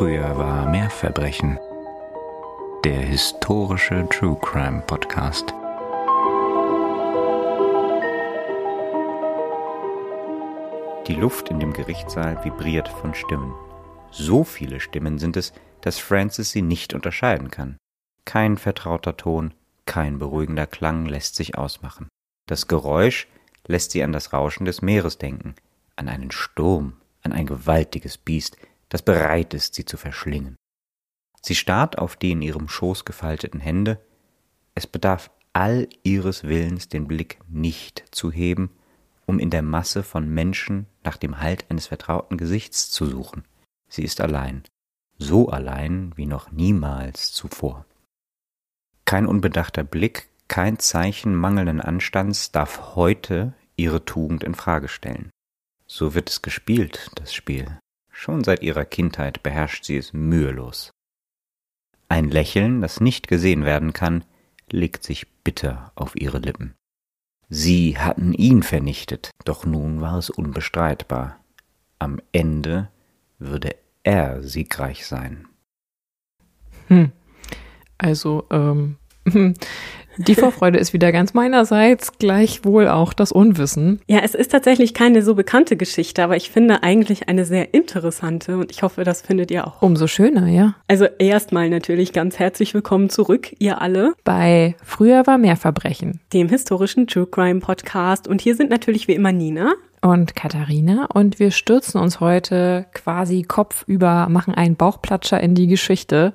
Früher war mehr Verbrechen. Der historische True Crime Podcast. Die Luft in dem Gerichtssaal vibriert von Stimmen. So viele Stimmen sind es, dass Francis sie nicht unterscheiden kann. Kein vertrauter Ton, kein beruhigender Klang lässt sich ausmachen. Das Geräusch lässt sie an das Rauschen des Meeres denken, an einen Sturm, an ein gewaltiges Biest, das bereit ist, sie zu verschlingen. Sie starrt auf die in ihrem Schoß gefalteten Hände. Es bedarf all ihres Willens, den Blick nicht zu heben, um in der Masse von Menschen nach dem Halt eines vertrauten Gesichts zu suchen. Sie ist allein, so allein wie noch niemals zuvor. Kein unbedachter Blick, kein Zeichen mangelnden Anstands darf heute ihre Tugend in Frage stellen. So wird es gespielt, das Spiel. Schon seit ihrer Kindheit beherrscht sie es mühelos. Ein Lächeln, das nicht gesehen werden kann, legt sich bitter auf ihre Lippen. Sie hatten ihn vernichtet, doch nun war es unbestreitbar. Am Ende würde er siegreich sein. Hm. Also, ähm, die Vorfreude ist wieder ganz meinerseits, gleichwohl auch das Unwissen. Ja, es ist tatsächlich keine so bekannte Geschichte, aber ich finde eigentlich eine sehr interessante und ich hoffe, das findet ihr auch. Umso schöner, ja. Also erstmal natürlich ganz herzlich willkommen zurück, ihr alle. Bei Früher war mehr Verbrechen. Dem historischen True Crime Podcast. Und hier sind natürlich wie immer Nina. Und Katharina. Und wir stürzen uns heute quasi kopfüber, machen einen Bauchplatscher in die Geschichte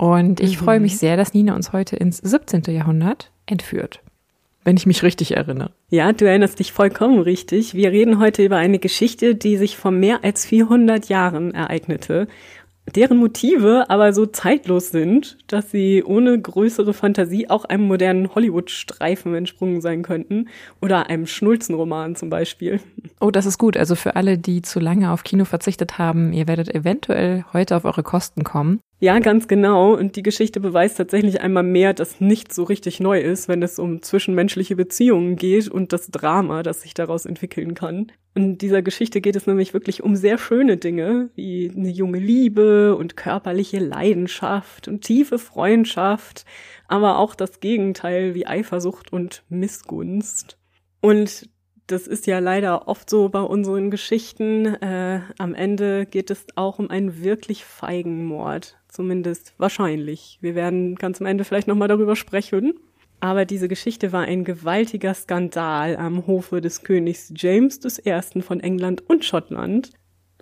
und ich mhm. freue mich sehr, dass Nina uns heute ins 17. Jahrhundert entführt. Wenn ich mich richtig erinnere. Ja, du erinnerst dich vollkommen richtig. Wir reden heute über eine Geschichte, die sich vor mehr als 400 Jahren ereignete deren Motive aber so zeitlos sind, dass sie ohne größere Fantasie auch einem modernen Hollywood-Streifen entsprungen sein könnten oder einem Schnulzenroman zum Beispiel. Oh, das ist gut. Also für alle, die zu lange auf Kino verzichtet haben, ihr werdet eventuell heute auf eure Kosten kommen. Ja, ganz genau. Und die Geschichte beweist tatsächlich einmal mehr, dass nichts so richtig neu ist, wenn es um zwischenmenschliche Beziehungen geht und das Drama, das sich daraus entwickeln kann. In dieser Geschichte geht es nämlich wirklich um sehr schöne Dinge, wie eine junge Liebe und körperliche Leidenschaft und tiefe Freundschaft, aber auch das Gegenteil wie Eifersucht und Missgunst. Und das ist ja leider oft so bei unseren Geschichten. Äh, am Ende geht es auch um einen wirklich feigen Mord. Zumindest wahrscheinlich. Wir werden ganz am Ende vielleicht nochmal darüber sprechen. Aber diese Geschichte war ein gewaltiger Skandal am Hofe des Königs James I. von England und Schottland.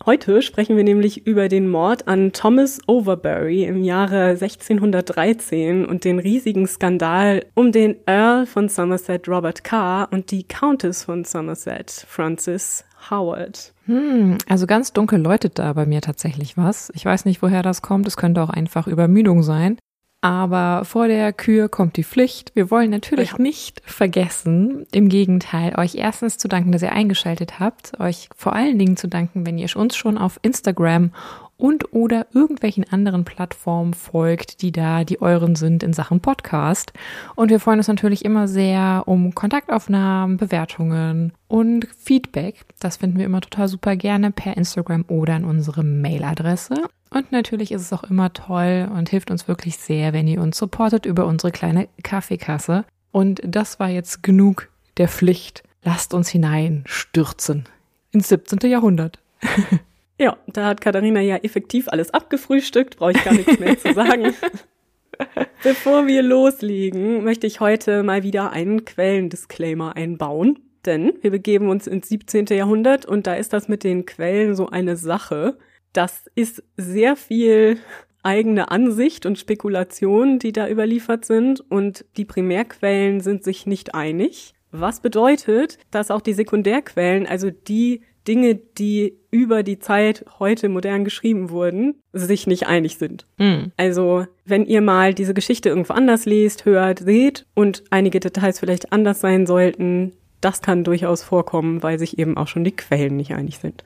Heute sprechen wir nämlich über den Mord an Thomas Overbury im Jahre 1613 und den riesigen Skandal um den Earl von Somerset Robert Carr und die Countess von Somerset Frances Howard. Hm, also ganz dunkel läutet da bei mir tatsächlich was. Ich weiß nicht, woher das kommt. Es könnte auch einfach Übermüdung sein. Aber vor der Kür kommt die Pflicht. Wir wollen natürlich ja. nicht vergessen, im Gegenteil, euch erstens zu danken, dass ihr eingeschaltet habt, euch vor allen Dingen zu danken, wenn ihr uns schon auf Instagram und oder irgendwelchen anderen Plattformen folgt, die da die euren sind in Sachen Podcast. Und wir freuen uns natürlich immer sehr um Kontaktaufnahmen, Bewertungen und Feedback. Das finden wir immer total super gerne per Instagram oder in unsere Mailadresse. Und natürlich ist es auch immer toll und hilft uns wirklich sehr, wenn ihr uns supportet über unsere kleine Kaffeekasse. Und das war jetzt genug der Pflicht. Lasst uns hineinstürzen ins 17. Jahrhundert. Ja, da hat Katharina ja effektiv alles abgefrühstückt, brauche ich gar nichts mehr zu sagen. Bevor wir loslegen, möchte ich heute mal wieder einen Quellendisclaimer einbauen. Denn wir begeben uns ins 17. Jahrhundert und da ist das mit den Quellen so eine Sache. Das ist sehr viel eigene Ansicht und Spekulation, die da überliefert sind und die Primärquellen sind sich nicht einig. Was bedeutet, dass auch die Sekundärquellen, also die Dinge, die über die Zeit heute modern geschrieben wurden, sich nicht einig sind. Mhm. Also, wenn ihr mal diese Geschichte irgendwo anders lest, hört, seht und einige Details vielleicht anders sein sollten, das kann durchaus vorkommen, weil sich eben auch schon die Quellen nicht einig sind.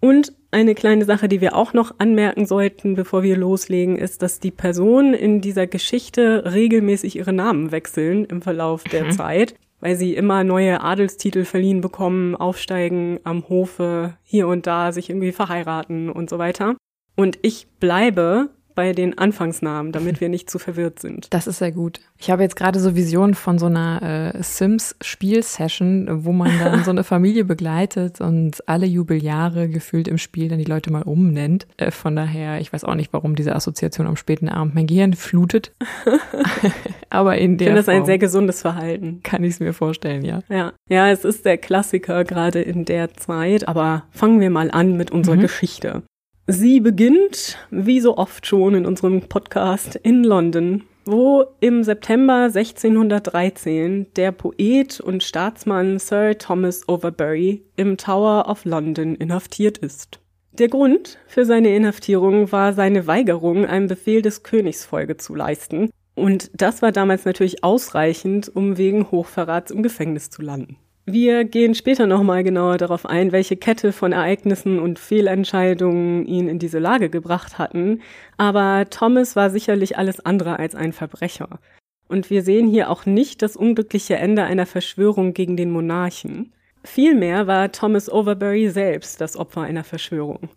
Und eine kleine Sache, die wir auch noch anmerken sollten, bevor wir loslegen, ist, dass die Personen in dieser Geschichte regelmäßig ihre Namen wechseln im Verlauf der mhm. Zeit weil sie immer neue Adelstitel verliehen bekommen, aufsteigen am Hofe, hier und da sich irgendwie verheiraten und so weiter. Und ich bleibe bei den Anfangsnamen, damit wir nicht zu verwirrt sind. Das ist sehr gut. Ich habe jetzt gerade so Visionen von so einer äh, Sims-Spielsession, wo man dann so eine Familie begleitet und alle Jubeljahre gefühlt im Spiel dann die Leute mal umnennt. Äh, von daher, ich weiß auch nicht, warum diese Assoziation am späten Abend mein Gehirn flutet. Aber in der Ich finde das ein sehr gesundes Verhalten. kann ich es mir vorstellen, ja. Ja, ja, es ist der Klassiker gerade in der Zeit, aber fangen wir mal an mit unserer Mhm. Geschichte. Sie beginnt, wie so oft schon in unserem Podcast, in London, wo im September 1613 der Poet und Staatsmann Sir Thomas Overbury im Tower of London inhaftiert ist. Der Grund für seine Inhaftierung war seine Weigerung, einem Befehl des Königs Folge zu leisten. Und das war damals natürlich ausreichend, um wegen Hochverrats im Gefängnis zu landen. Wir gehen später nochmal genauer darauf ein, welche Kette von Ereignissen und Fehlentscheidungen ihn in diese Lage gebracht hatten. Aber Thomas war sicherlich alles andere als ein Verbrecher. Und wir sehen hier auch nicht das unglückliche Ende einer Verschwörung gegen den Monarchen. Vielmehr war Thomas Overbury selbst das Opfer einer Verschwörung.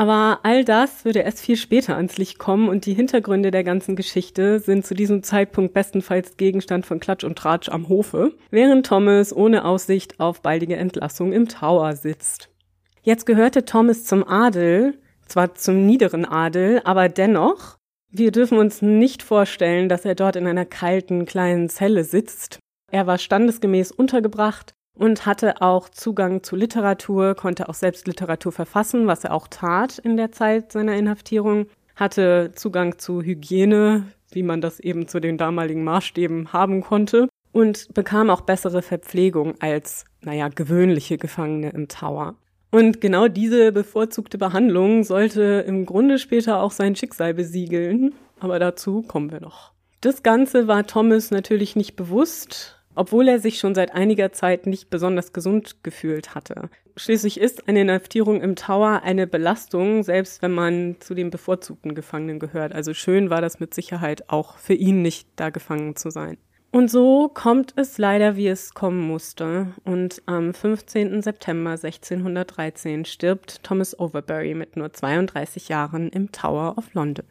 Aber all das würde erst viel später ans Licht kommen und die Hintergründe der ganzen Geschichte sind zu diesem Zeitpunkt bestenfalls Gegenstand von Klatsch und Tratsch am Hofe, während Thomas ohne Aussicht auf baldige Entlassung im Tower sitzt. Jetzt gehörte Thomas zum Adel, zwar zum niederen Adel, aber dennoch, wir dürfen uns nicht vorstellen, dass er dort in einer kalten kleinen Zelle sitzt. Er war standesgemäß untergebracht und hatte auch Zugang zu Literatur, konnte auch selbst Literatur verfassen, was er auch tat in der Zeit seiner Inhaftierung, hatte Zugang zu Hygiene, wie man das eben zu den damaligen Maßstäben haben konnte, und bekam auch bessere Verpflegung als, naja, gewöhnliche Gefangene im Tower. Und genau diese bevorzugte Behandlung sollte im Grunde später auch sein Schicksal besiegeln, aber dazu kommen wir noch. Das Ganze war Thomas natürlich nicht bewusst, obwohl er sich schon seit einiger Zeit nicht besonders gesund gefühlt hatte. Schließlich ist eine Inhaftierung im Tower eine Belastung, selbst wenn man zu den bevorzugten Gefangenen gehört. Also schön war das mit Sicherheit auch für ihn nicht, da gefangen zu sein. Und so kommt es leider, wie es kommen musste. Und am 15. September 1613 stirbt Thomas Overbury mit nur 32 Jahren im Tower of London.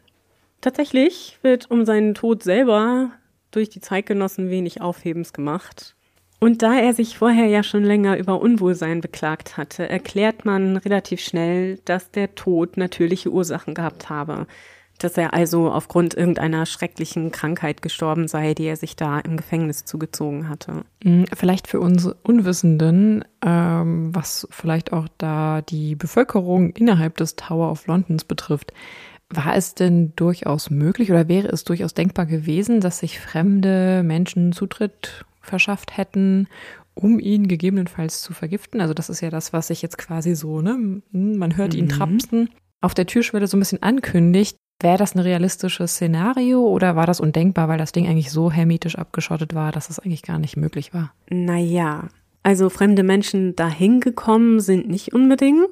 Tatsächlich wird um seinen Tod selber durch die Zeitgenossen wenig Aufhebens gemacht. Und da er sich vorher ja schon länger über Unwohlsein beklagt hatte, erklärt man relativ schnell, dass der Tod natürliche Ursachen gehabt habe, dass er also aufgrund irgendeiner schrecklichen Krankheit gestorben sei, die er sich da im Gefängnis zugezogen hatte. Mm, Vielleicht für uns Unwissenden, ähm, was vielleicht auch da die Bevölkerung innerhalb des Tower of Londons betrifft. War es denn durchaus möglich oder wäre es durchaus denkbar gewesen, dass sich fremde Menschen Zutritt verschafft hätten, um ihn gegebenenfalls zu vergiften? Also das ist ja das, was sich jetzt quasi so, ne, man hört ihn Mhm. trapsen, auf der Türschwelle so ein bisschen ankündigt. Wäre das ein realistisches Szenario oder war das undenkbar, weil das Ding eigentlich so hermetisch abgeschottet war, dass es eigentlich gar nicht möglich war? Naja, also fremde Menschen dahin gekommen sind nicht unbedingt,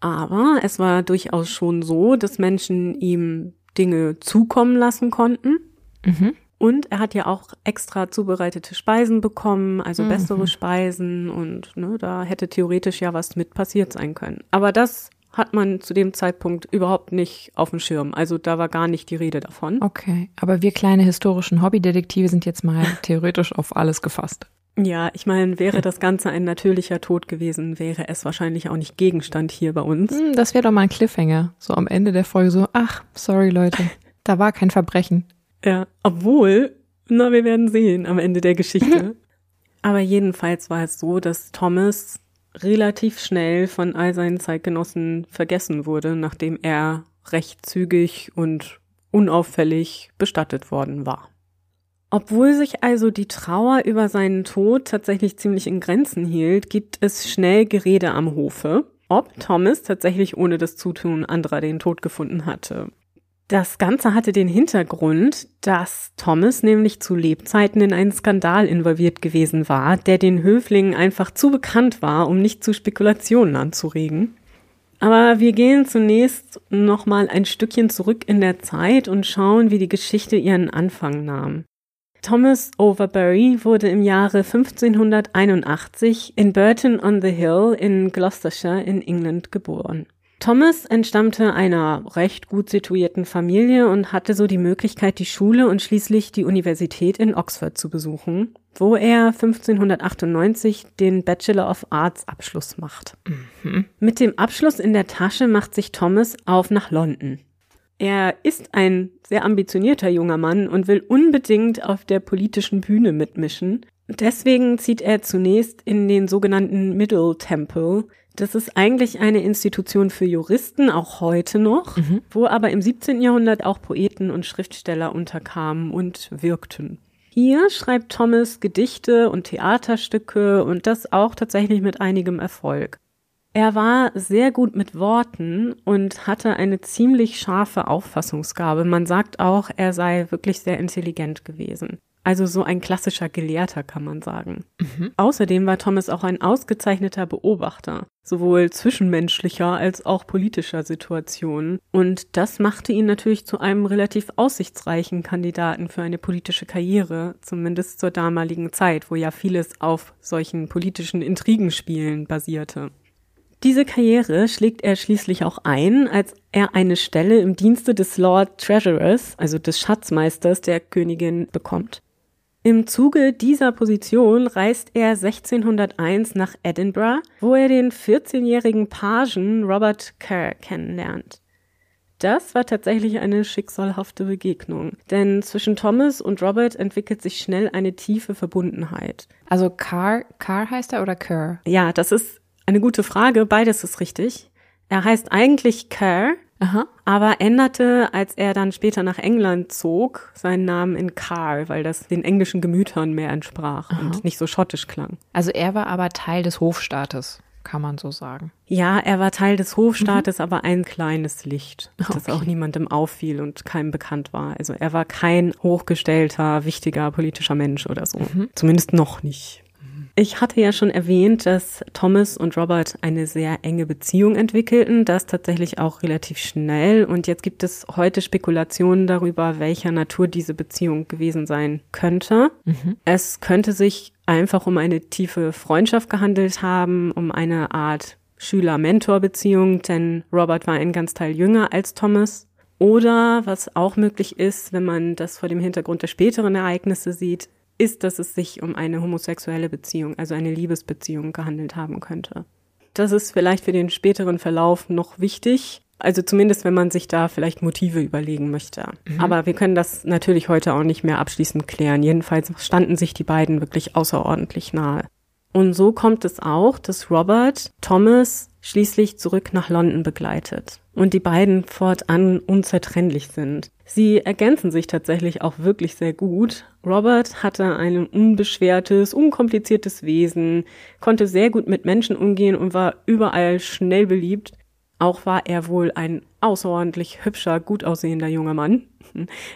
aber es war durchaus schon so, dass Menschen ihm Dinge zukommen lassen konnten. Mhm. Und er hat ja auch extra zubereitete Speisen bekommen, also Mhm. bessere Speisen und ne, da hätte theoretisch ja was mit passiert sein können. Aber das hat man zu dem Zeitpunkt überhaupt nicht auf dem Schirm. Also da war gar nicht die Rede davon. Okay, aber wir kleine historischen Hobbydetektive sind jetzt mal theoretisch auf alles gefasst. Ja, ich meine, wäre das Ganze ein natürlicher Tod gewesen, wäre es wahrscheinlich auch nicht Gegenstand hier bei uns. Hm, das wäre doch mal ein Cliffhanger. So am Ende der Folge so, ach, sorry Leute, da war kein Verbrechen. Ja, obwohl, na, wir werden sehen am Ende der Geschichte. Aber jedenfalls war es so, dass Thomas relativ schnell von all seinen Zeitgenossen vergessen wurde, nachdem er recht zügig und unauffällig bestattet worden war. Obwohl sich also die Trauer über seinen Tod tatsächlich ziemlich in Grenzen hielt, gibt es schnell Gerede am Hofe, ob Thomas tatsächlich ohne das Zutun anderer den Tod gefunden hatte. Das Ganze hatte den Hintergrund, dass Thomas nämlich zu Lebzeiten in einen Skandal involviert gewesen war, der den Höflingen einfach zu bekannt war, um nicht zu Spekulationen anzuregen. Aber wir gehen zunächst nochmal ein Stückchen zurück in der Zeit und schauen, wie die Geschichte ihren Anfang nahm. Thomas Overbury wurde im Jahre 1581 in Burton on the Hill in Gloucestershire in England geboren. Thomas entstammte einer recht gut situierten Familie und hatte so die Möglichkeit, die Schule und schließlich die Universität in Oxford zu besuchen, wo er 1598 den Bachelor of Arts Abschluss macht. Mhm. Mit dem Abschluss in der Tasche macht sich Thomas auf nach London. Er ist ein sehr ambitionierter junger Mann und will unbedingt auf der politischen Bühne mitmischen. Deswegen zieht er zunächst in den sogenannten Middle Temple, das ist eigentlich eine Institution für Juristen, auch heute noch, mhm. wo aber im 17. Jahrhundert auch Poeten und Schriftsteller unterkamen und wirkten. Hier schreibt Thomas Gedichte und Theaterstücke und das auch tatsächlich mit einigem Erfolg. Er war sehr gut mit Worten und hatte eine ziemlich scharfe Auffassungsgabe. Man sagt auch, er sei wirklich sehr intelligent gewesen. Also so ein klassischer Gelehrter kann man sagen. Mhm. Außerdem war Thomas auch ein ausgezeichneter Beobachter, sowohl zwischenmenschlicher als auch politischer Situationen. Und das machte ihn natürlich zu einem relativ aussichtsreichen Kandidaten für eine politische Karriere, zumindest zur damaligen Zeit, wo ja vieles auf solchen politischen Intrigenspielen basierte. Diese Karriere schlägt er schließlich auch ein, als er eine Stelle im Dienste des Lord Treasurers, also des Schatzmeisters der Königin, bekommt. Im Zuge dieser Position reist er 1601 nach Edinburgh, wo er den 14-jährigen Pagen Robert Kerr kennenlernt. Das war tatsächlich eine schicksalhafte Begegnung, denn zwischen Thomas und Robert entwickelt sich schnell eine tiefe Verbundenheit. Also Carr, Carr heißt er oder Kerr? Ja, das ist eine gute Frage. Beides ist richtig. Er heißt eigentlich Kerr, Aha. aber änderte, als er dann später nach England zog, seinen Namen in Carl, weil das den englischen Gemütern mehr entsprach Aha. und nicht so schottisch klang. Also er war aber Teil des Hofstaates, kann man so sagen. Ja, er war Teil des Hofstaates, mhm. aber ein kleines Licht, das okay. auch niemandem auffiel und keinem bekannt war. Also er war kein hochgestellter, wichtiger politischer Mensch oder so. Mhm. Zumindest noch nicht. Ich hatte ja schon erwähnt, dass Thomas und Robert eine sehr enge Beziehung entwickelten, das tatsächlich auch relativ schnell. Und jetzt gibt es heute Spekulationen darüber, welcher Natur diese Beziehung gewesen sein könnte. Mhm. Es könnte sich einfach um eine tiefe Freundschaft gehandelt haben, um eine Art Schüler-Mentor-Beziehung, denn Robert war ein ganz Teil jünger als Thomas. Oder was auch möglich ist, wenn man das vor dem Hintergrund der späteren Ereignisse sieht, ist, dass es sich um eine homosexuelle Beziehung, also eine Liebesbeziehung gehandelt haben könnte. Das ist vielleicht für den späteren Verlauf noch wichtig. Also zumindest, wenn man sich da vielleicht Motive überlegen möchte. Mhm. Aber wir können das natürlich heute auch nicht mehr abschließend klären. Jedenfalls standen sich die beiden wirklich außerordentlich nahe. Und so kommt es auch, dass Robert Thomas schließlich zurück nach London begleitet und die beiden fortan unzertrennlich sind. Sie ergänzen sich tatsächlich auch wirklich sehr gut. Robert hatte ein unbeschwertes, unkompliziertes Wesen, konnte sehr gut mit Menschen umgehen und war überall schnell beliebt. Auch war er wohl ein außerordentlich hübscher, gut aussehender junger Mann.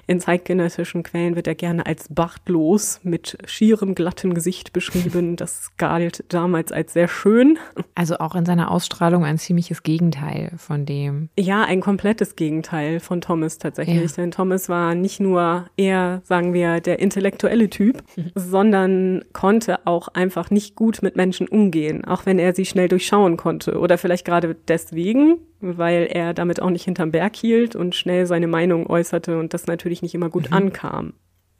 In zeitgenössischen Quellen wird er gerne als bartlos mit schierem, glatten Gesicht beschrieben. Das galt damals als sehr schön. Also auch in seiner Ausstrahlung ein ziemliches Gegenteil von dem. Ja, ein komplettes Gegenteil von Thomas tatsächlich. Ja. Denn Thomas war nicht nur eher, sagen wir, der intellektuelle Typ, sondern konnte auch einfach nicht gut mit Menschen umgehen, auch wenn er sie schnell durchschauen konnte. Oder vielleicht gerade deswegen, weil er damit auch nicht hinterm Berg hielt und schnell seine Meinung äußerte und das natürlich nicht immer gut mhm. ankam.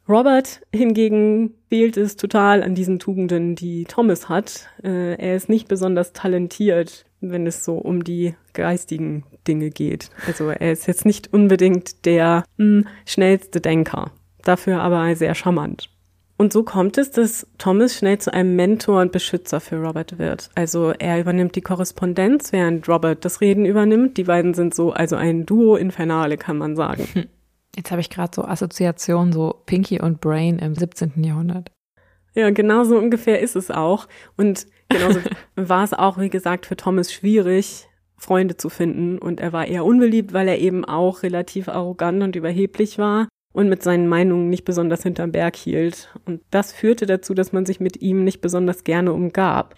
Robert hingegen fehlt es total an diesen Tugenden, die Thomas hat. Äh, er ist nicht besonders talentiert, wenn es so um die geistigen Dinge geht. Also er ist jetzt nicht unbedingt der mh, hm, schnellste Denker, dafür aber sehr charmant. Und so kommt es, dass Thomas schnell zu einem Mentor und Beschützer für Robert wird. Also er übernimmt die Korrespondenz, während Robert das Reden übernimmt. Die beiden sind so also ein Duo Infernale, kann man sagen. Jetzt habe ich gerade so Assoziationen, so Pinky und Brain im 17. Jahrhundert. Ja, genau so ungefähr ist es auch. Und genauso war es auch, wie gesagt, für Thomas schwierig, Freunde zu finden. Und er war eher unbeliebt, weil er eben auch relativ arrogant und überheblich war und mit seinen Meinungen nicht besonders hinterm Berg hielt. Und das führte dazu, dass man sich mit ihm nicht besonders gerne umgab.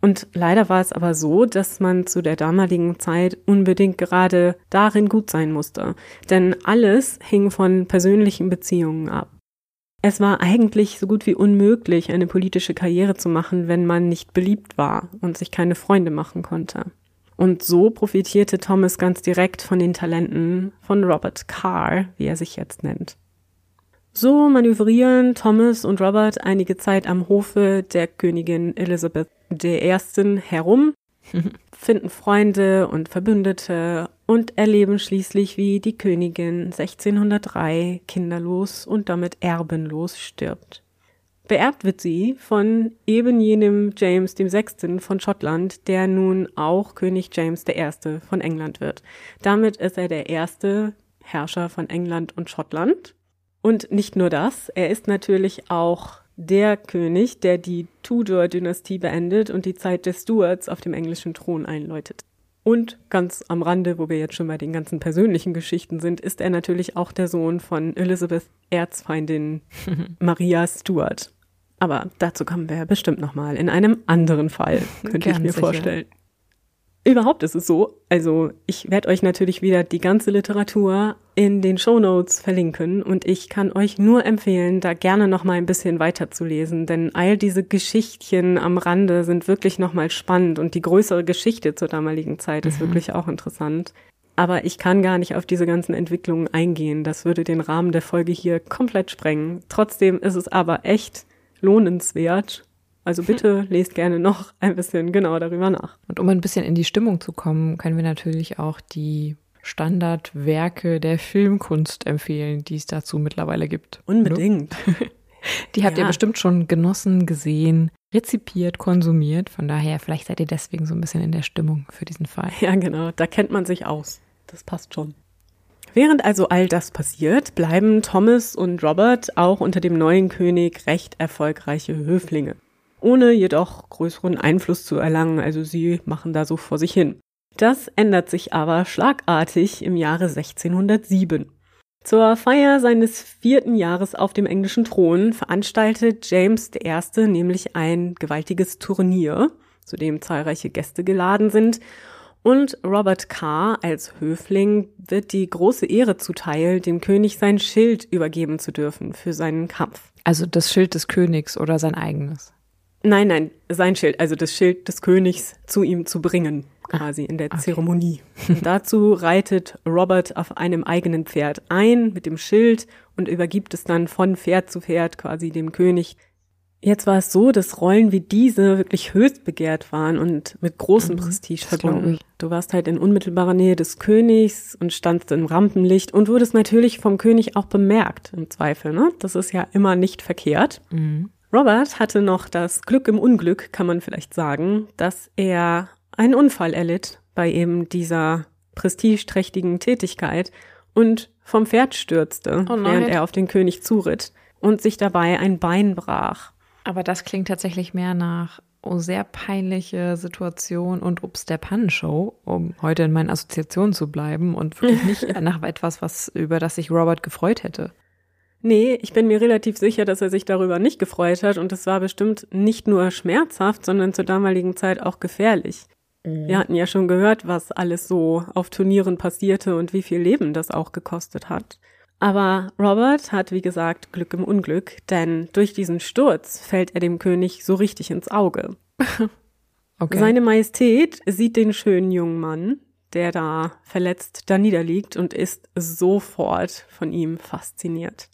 Und leider war es aber so, dass man zu der damaligen Zeit unbedingt gerade darin gut sein musste. Denn alles hing von persönlichen Beziehungen ab. Es war eigentlich so gut wie unmöglich, eine politische Karriere zu machen, wenn man nicht beliebt war und sich keine Freunde machen konnte. Und so profitierte Thomas ganz direkt von den Talenten von Robert Carr, wie er sich jetzt nennt. So manövrieren Thomas und Robert einige Zeit am Hofe der Königin Elizabeth I. herum, finden Freunde und Verbündete und erleben schließlich, wie die Königin 1603 kinderlos und damit erbenlos stirbt. Beerbt wird sie von eben jenem James VI. von Schottland, der nun auch König James I. von England wird. Damit ist er der erste Herrscher von England und Schottland. Und nicht nur das, er ist natürlich auch der König, der die Tudor-Dynastie beendet und die Zeit der Stuarts auf dem englischen Thron einläutet. Und ganz am Rande, wo wir jetzt schon bei den ganzen persönlichen Geschichten sind, ist er natürlich auch der Sohn von Elizabeth Erzfeindin Maria Stuart. Aber dazu kommen wir bestimmt nochmal in einem anderen Fall, könnte ich mir sicher. vorstellen. Überhaupt ist es so, also ich werde euch natürlich wieder die ganze Literatur in den Show Notes verlinken und ich kann euch nur empfehlen, da gerne noch mal ein bisschen weiter zu lesen, denn all diese Geschichtchen am Rande sind wirklich noch mal spannend und die größere Geschichte zur damaligen Zeit ist mhm. wirklich auch interessant. Aber ich kann gar nicht auf diese ganzen Entwicklungen eingehen. Das würde den Rahmen der Folge hier komplett sprengen. Trotzdem ist es aber echt lohnenswert. Also bitte lest gerne noch ein bisschen genauer darüber nach. Und um ein bisschen in die Stimmung zu kommen, können wir natürlich auch die Standardwerke der Filmkunst empfehlen, die es dazu mittlerweile gibt. Unbedingt. Die habt ja. ihr bestimmt schon genossen, gesehen, rezipiert, konsumiert. Von daher, vielleicht seid ihr deswegen so ein bisschen in der Stimmung für diesen Fall. Ja, genau. Da kennt man sich aus. Das passt schon. Während also all das passiert, bleiben Thomas und Robert auch unter dem neuen König recht erfolgreiche Höflinge, ohne jedoch größeren Einfluss zu erlangen, also sie machen da so vor sich hin. Das ändert sich aber schlagartig im Jahre 1607. Zur Feier seines vierten Jahres auf dem englischen Thron veranstaltet James I. nämlich ein gewaltiges Turnier, zu dem zahlreiche Gäste geladen sind und Robert Carr als Höfling wird die große Ehre zuteil, dem König sein Schild übergeben zu dürfen für seinen Kampf. Also das Schild des Königs oder sein eigenes? Nein, nein, sein Schild, also das Schild des Königs zu ihm zu bringen, quasi in der okay. Zeremonie. Dazu reitet Robert auf einem eigenen Pferd ein mit dem Schild und übergibt es dann von Pferd zu Pferd quasi dem König, Jetzt war es so, dass Rollen wie diese wirklich höchst begehrt waren und mit großem mhm, Prestige verbunden. Du warst halt in unmittelbarer Nähe des Königs und standst im Rampenlicht und wurdest natürlich vom König auch bemerkt, im Zweifel, ne? Das ist ja immer nicht verkehrt. Mhm. Robert hatte noch das Glück im Unglück, kann man vielleicht sagen, dass er einen Unfall erlitt bei eben dieser prestigeträchtigen Tätigkeit und vom Pferd stürzte, oh während er auf den König zuritt und sich dabei ein Bein brach. Aber das klingt tatsächlich mehr nach oh, sehr peinliche Situation und Ups der Pannenshow, um heute in meinen Assoziationen zu bleiben und wirklich nicht nach etwas, was über das sich Robert gefreut hätte. Nee, ich bin mir relativ sicher, dass er sich darüber nicht gefreut hat und es war bestimmt nicht nur schmerzhaft, sondern zur damaligen Zeit auch gefährlich. Mhm. Wir hatten ja schon gehört, was alles so auf Turnieren passierte und wie viel Leben das auch gekostet hat. Aber Robert hat, wie gesagt, Glück im Unglück, denn durch diesen Sturz fällt er dem König so richtig ins Auge. Okay. Seine Majestät sieht den schönen jungen Mann, der da verletzt da niederliegt und ist sofort von ihm fasziniert.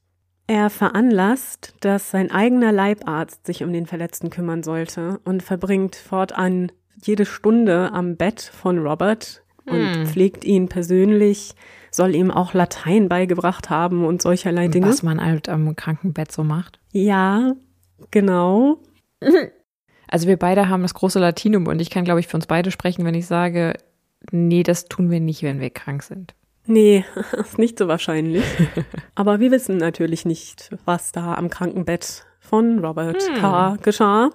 Er veranlasst, dass sein eigener Leibarzt sich um den Verletzten kümmern sollte und verbringt fortan jede Stunde am Bett von Robert und hm. pflegt ihn persönlich, soll ihm auch Latein beigebracht haben und solcherlei Dinge. Was man halt am Krankenbett so macht. Ja, genau. Also wir beide haben das große Latinum und ich kann, glaube ich, für uns beide sprechen, wenn ich sage, nee, das tun wir nicht, wenn wir krank sind. Nee, ist nicht so wahrscheinlich. Aber wir wissen natürlich nicht, was da am Krankenbett von Robert hm. K. geschah.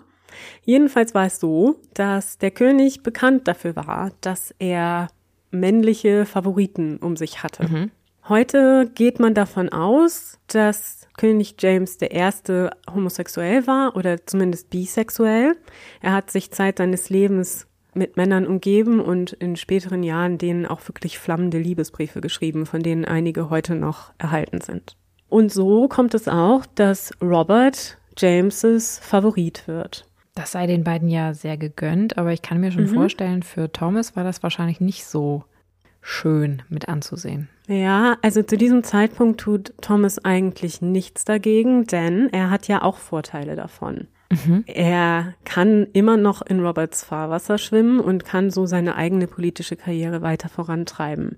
Jedenfalls war es so, dass der König bekannt dafür war, dass er männliche Favoriten um sich hatte. Mhm. Heute geht man davon aus, dass König James I. homosexuell war oder zumindest bisexuell. Er hat sich Zeit seines Lebens mit Männern umgeben und in späteren Jahren denen auch wirklich flammende Liebesbriefe geschrieben, von denen einige heute noch erhalten sind. Und so kommt es auch, dass Robert Jameses Favorit wird. Das sei den beiden ja sehr gegönnt, aber ich kann mir schon mhm. vorstellen, für Thomas war das wahrscheinlich nicht so schön mit anzusehen. Ja, also zu diesem Zeitpunkt tut Thomas eigentlich nichts dagegen, denn er hat ja auch Vorteile davon. Mhm. Er kann immer noch in Roberts Fahrwasser schwimmen und kann so seine eigene politische Karriere weiter vorantreiben.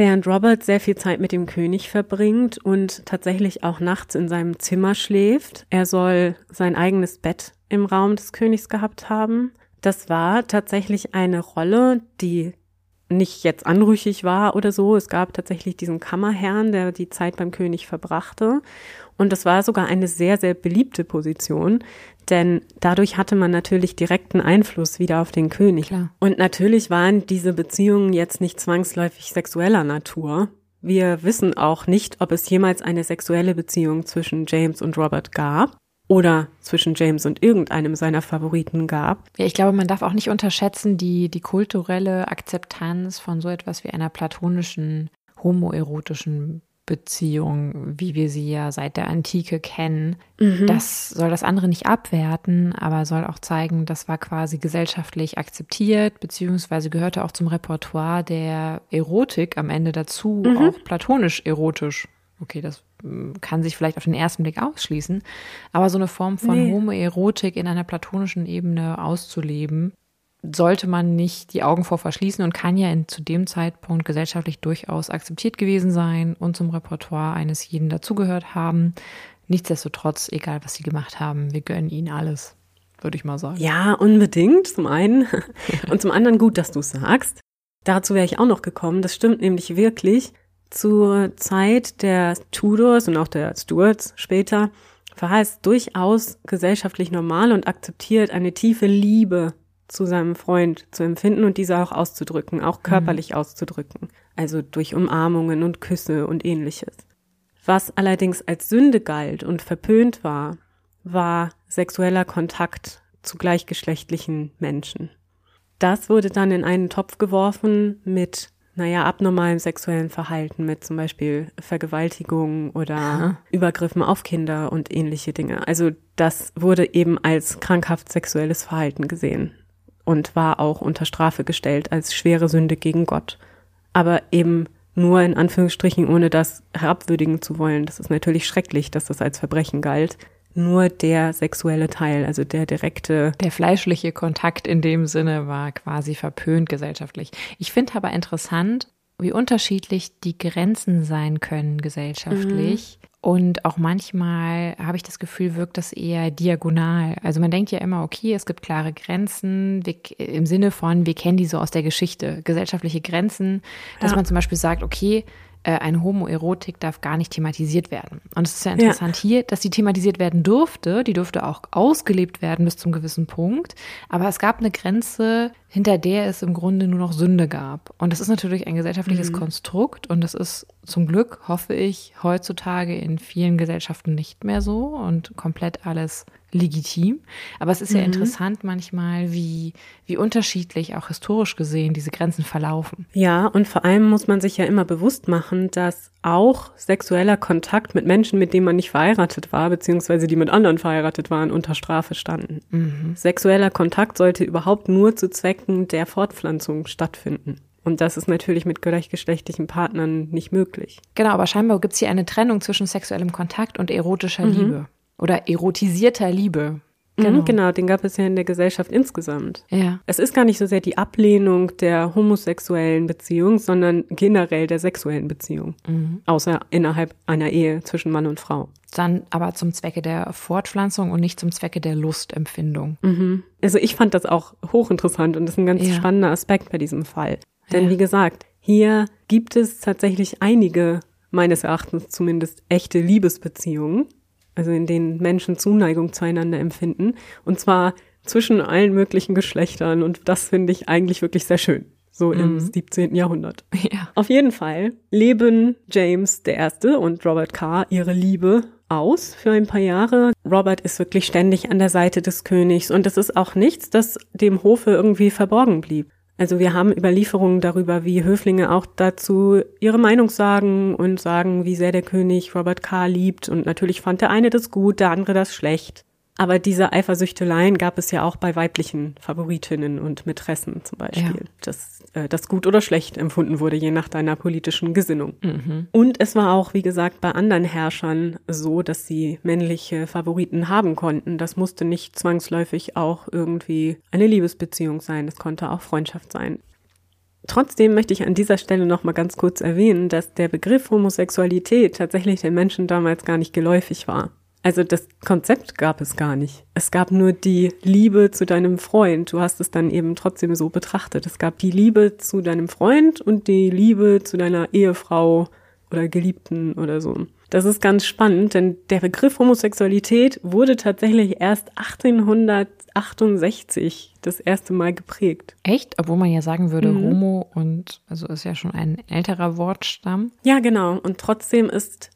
Während Robert sehr viel Zeit mit dem König verbringt und tatsächlich auch nachts in seinem Zimmer schläft, er soll sein eigenes Bett im Raum des Königs gehabt haben. Das war tatsächlich eine Rolle, die nicht jetzt anrüchig war oder so. Es gab tatsächlich diesen Kammerherrn, der die Zeit beim König verbrachte. Und das war sogar eine sehr, sehr beliebte Position, denn dadurch hatte man natürlich direkten Einfluss wieder auf den König. Klar. Und natürlich waren diese Beziehungen jetzt nicht zwangsläufig sexueller Natur. Wir wissen auch nicht, ob es jemals eine sexuelle Beziehung zwischen James und Robert gab oder zwischen James und irgendeinem seiner Favoriten gab. Ja, ich glaube, man darf auch nicht unterschätzen die, die kulturelle Akzeptanz von so etwas wie einer platonischen, homoerotischen Beziehung, wie wir sie ja seit der Antike kennen. Mhm. Das soll das andere nicht abwerten, aber soll auch zeigen, das war quasi gesellschaftlich akzeptiert, beziehungsweise gehörte auch zum Repertoire der Erotik am Ende dazu, mhm. auch platonisch erotisch. Okay, das kann sich vielleicht auf den ersten Blick ausschließen, aber so eine Form von nee. Homoerotik in einer platonischen Ebene auszuleben, sollte man nicht die Augen vor verschließen und kann ja in, zu dem Zeitpunkt gesellschaftlich durchaus akzeptiert gewesen sein und zum Repertoire eines jeden dazugehört haben. Nichtsdestotrotz, egal was sie gemacht haben, wir gönnen ihnen alles, würde ich mal sagen. Ja, unbedingt, zum einen. Und zum anderen gut, dass du sagst. Dazu wäre ich auch noch gekommen. Das stimmt nämlich wirklich zur Zeit der Tudors und auch der Stuarts später war es durchaus gesellschaftlich normal und akzeptiert, eine tiefe Liebe zu seinem Freund zu empfinden und diese auch auszudrücken, auch körperlich mhm. auszudrücken, also durch Umarmungen und Küsse und ähnliches. Was allerdings als Sünde galt und verpönt war, war sexueller Kontakt zu gleichgeschlechtlichen Menschen. Das wurde dann in einen Topf geworfen mit naja, abnormalem sexuellen Verhalten mit zum Beispiel Vergewaltigung oder Aha. Übergriffen auf Kinder und ähnliche Dinge. Also das wurde eben als krankhaft sexuelles Verhalten gesehen und war auch unter Strafe gestellt als schwere Sünde gegen Gott. Aber eben nur in Anführungsstrichen, ohne das herabwürdigen zu wollen. Das ist natürlich schrecklich, dass das als Verbrechen galt nur der sexuelle Teil, also der direkte. Der fleischliche Kontakt in dem Sinne war quasi verpönt gesellschaftlich. Ich finde aber interessant, wie unterschiedlich die Grenzen sein können gesellschaftlich. Mhm. Und auch manchmal habe ich das Gefühl, wirkt das eher diagonal. Also man denkt ja immer, okay, es gibt klare Grenzen wir, im Sinne von, wir kennen die so aus der Geschichte, gesellschaftliche Grenzen, dass ja. man zum Beispiel sagt, okay, äh, eine Homoerotik darf gar nicht thematisiert werden. Und es ist ja interessant ja. hier, dass sie thematisiert werden durfte. Die durfte auch ausgelebt werden bis zum gewissen Punkt. Aber es gab eine Grenze, hinter der es im Grunde nur noch Sünde gab. Und das ist natürlich ein gesellschaftliches mhm. Konstrukt und das ist zum Glück, hoffe ich, heutzutage in vielen Gesellschaften nicht mehr so und komplett alles legitim. Aber es ist mhm. ja interessant manchmal, wie, wie unterschiedlich auch historisch gesehen diese Grenzen verlaufen. Ja, und vor allem muss man sich ja immer bewusst machen, dass auch sexueller Kontakt mit Menschen, mit denen man nicht verheiratet war, beziehungsweise die mit anderen verheiratet waren, unter Strafe standen. Mhm. Sexueller Kontakt sollte überhaupt nur zu Zwecken der Fortpflanzung stattfinden. Und das ist natürlich mit gleichgeschlechtlichen Partnern nicht möglich. Genau, aber scheinbar gibt es hier eine Trennung zwischen sexuellem Kontakt und erotischer mhm. Liebe oder erotisierter Liebe. Mhm, genau. genau, den gab es ja in der Gesellschaft insgesamt. Ja. Es ist gar nicht so sehr die Ablehnung der homosexuellen Beziehung, sondern generell der sexuellen Beziehung. Mhm. Außer innerhalb einer Ehe zwischen Mann und Frau. Dann aber zum Zwecke der Fortpflanzung und nicht zum Zwecke der Lustempfindung. Mhm. Also ich fand das auch hochinteressant und das ist ein ganz ja. spannender Aspekt bei diesem Fall. Denn ja. wie gesagt, hier gibt es tatsächlich einige, meines Erachtens zumindest, echte Liebesbeziehungen also in denen Menschen Zuneigung zueinander empfinden, und zwar zwischen allen möglichen Geschlechtern. Und das finde ich eigentlich wirklich sehr schön. So mhm. im 17. Jahrhundert. Ja. Auf jeden Fall leben James I. und Robert Carr ihre Liebe aus für ein paar Jahre. Robert ist wirklich ständig an der Seite des Königs und es ist auch nichts, das dem Hofe irgendwie verborgen blieb. Also wir haben Überlieferungen darüber, wie Höflinge auch dazu ihre Meinung sagen und sagen, wie sehr der König Robert Carr liebt. Und natürlich fand der eine das gut, der andere das schlecht. Aber diese Eifersüchteleien gab es ja auch bei weiblichen Favoritinnen und Mätressen zum Beispiel, ja. dass äh, das gut oder schlecht empfunden wurde, je nach deiner politischen Gesinnung. Mhm. Und es war auch, wie gesagt, bei anderen Herrschern so, dass sie männliche Favoriten haben konnten. Das musste nicht zwangsläufig auch irgendwie eine Liebesbeziehung sein, das konnte auch Freundschaft sein. Trotzdem möchte ich an dieser Stelle noch mal ganz kurz erwähnen, dass der Begriff Homosexualität tatsächlich den Menschen damals gar nicht geläufig war. Also das Konzept gab es gar nicht. Es gab nur die Liebe zu deinem Freund. Du hast es dann eben trotzdem so betrachtet. Es gab die Liebe zu deinem Freund und die Liebe zu deiner Ehefrau oder Geliebten oder so. Das ist ganz spannend, denn der Begriff Homosexualität wurde tatsächlich erst 1868 das erste Mal geprägt. Echt? Obwohl man ja sagen würde, mhm. Homo und also ist ja schon ein älterer Wortstamm. Ja, genau. Und trotzdem ist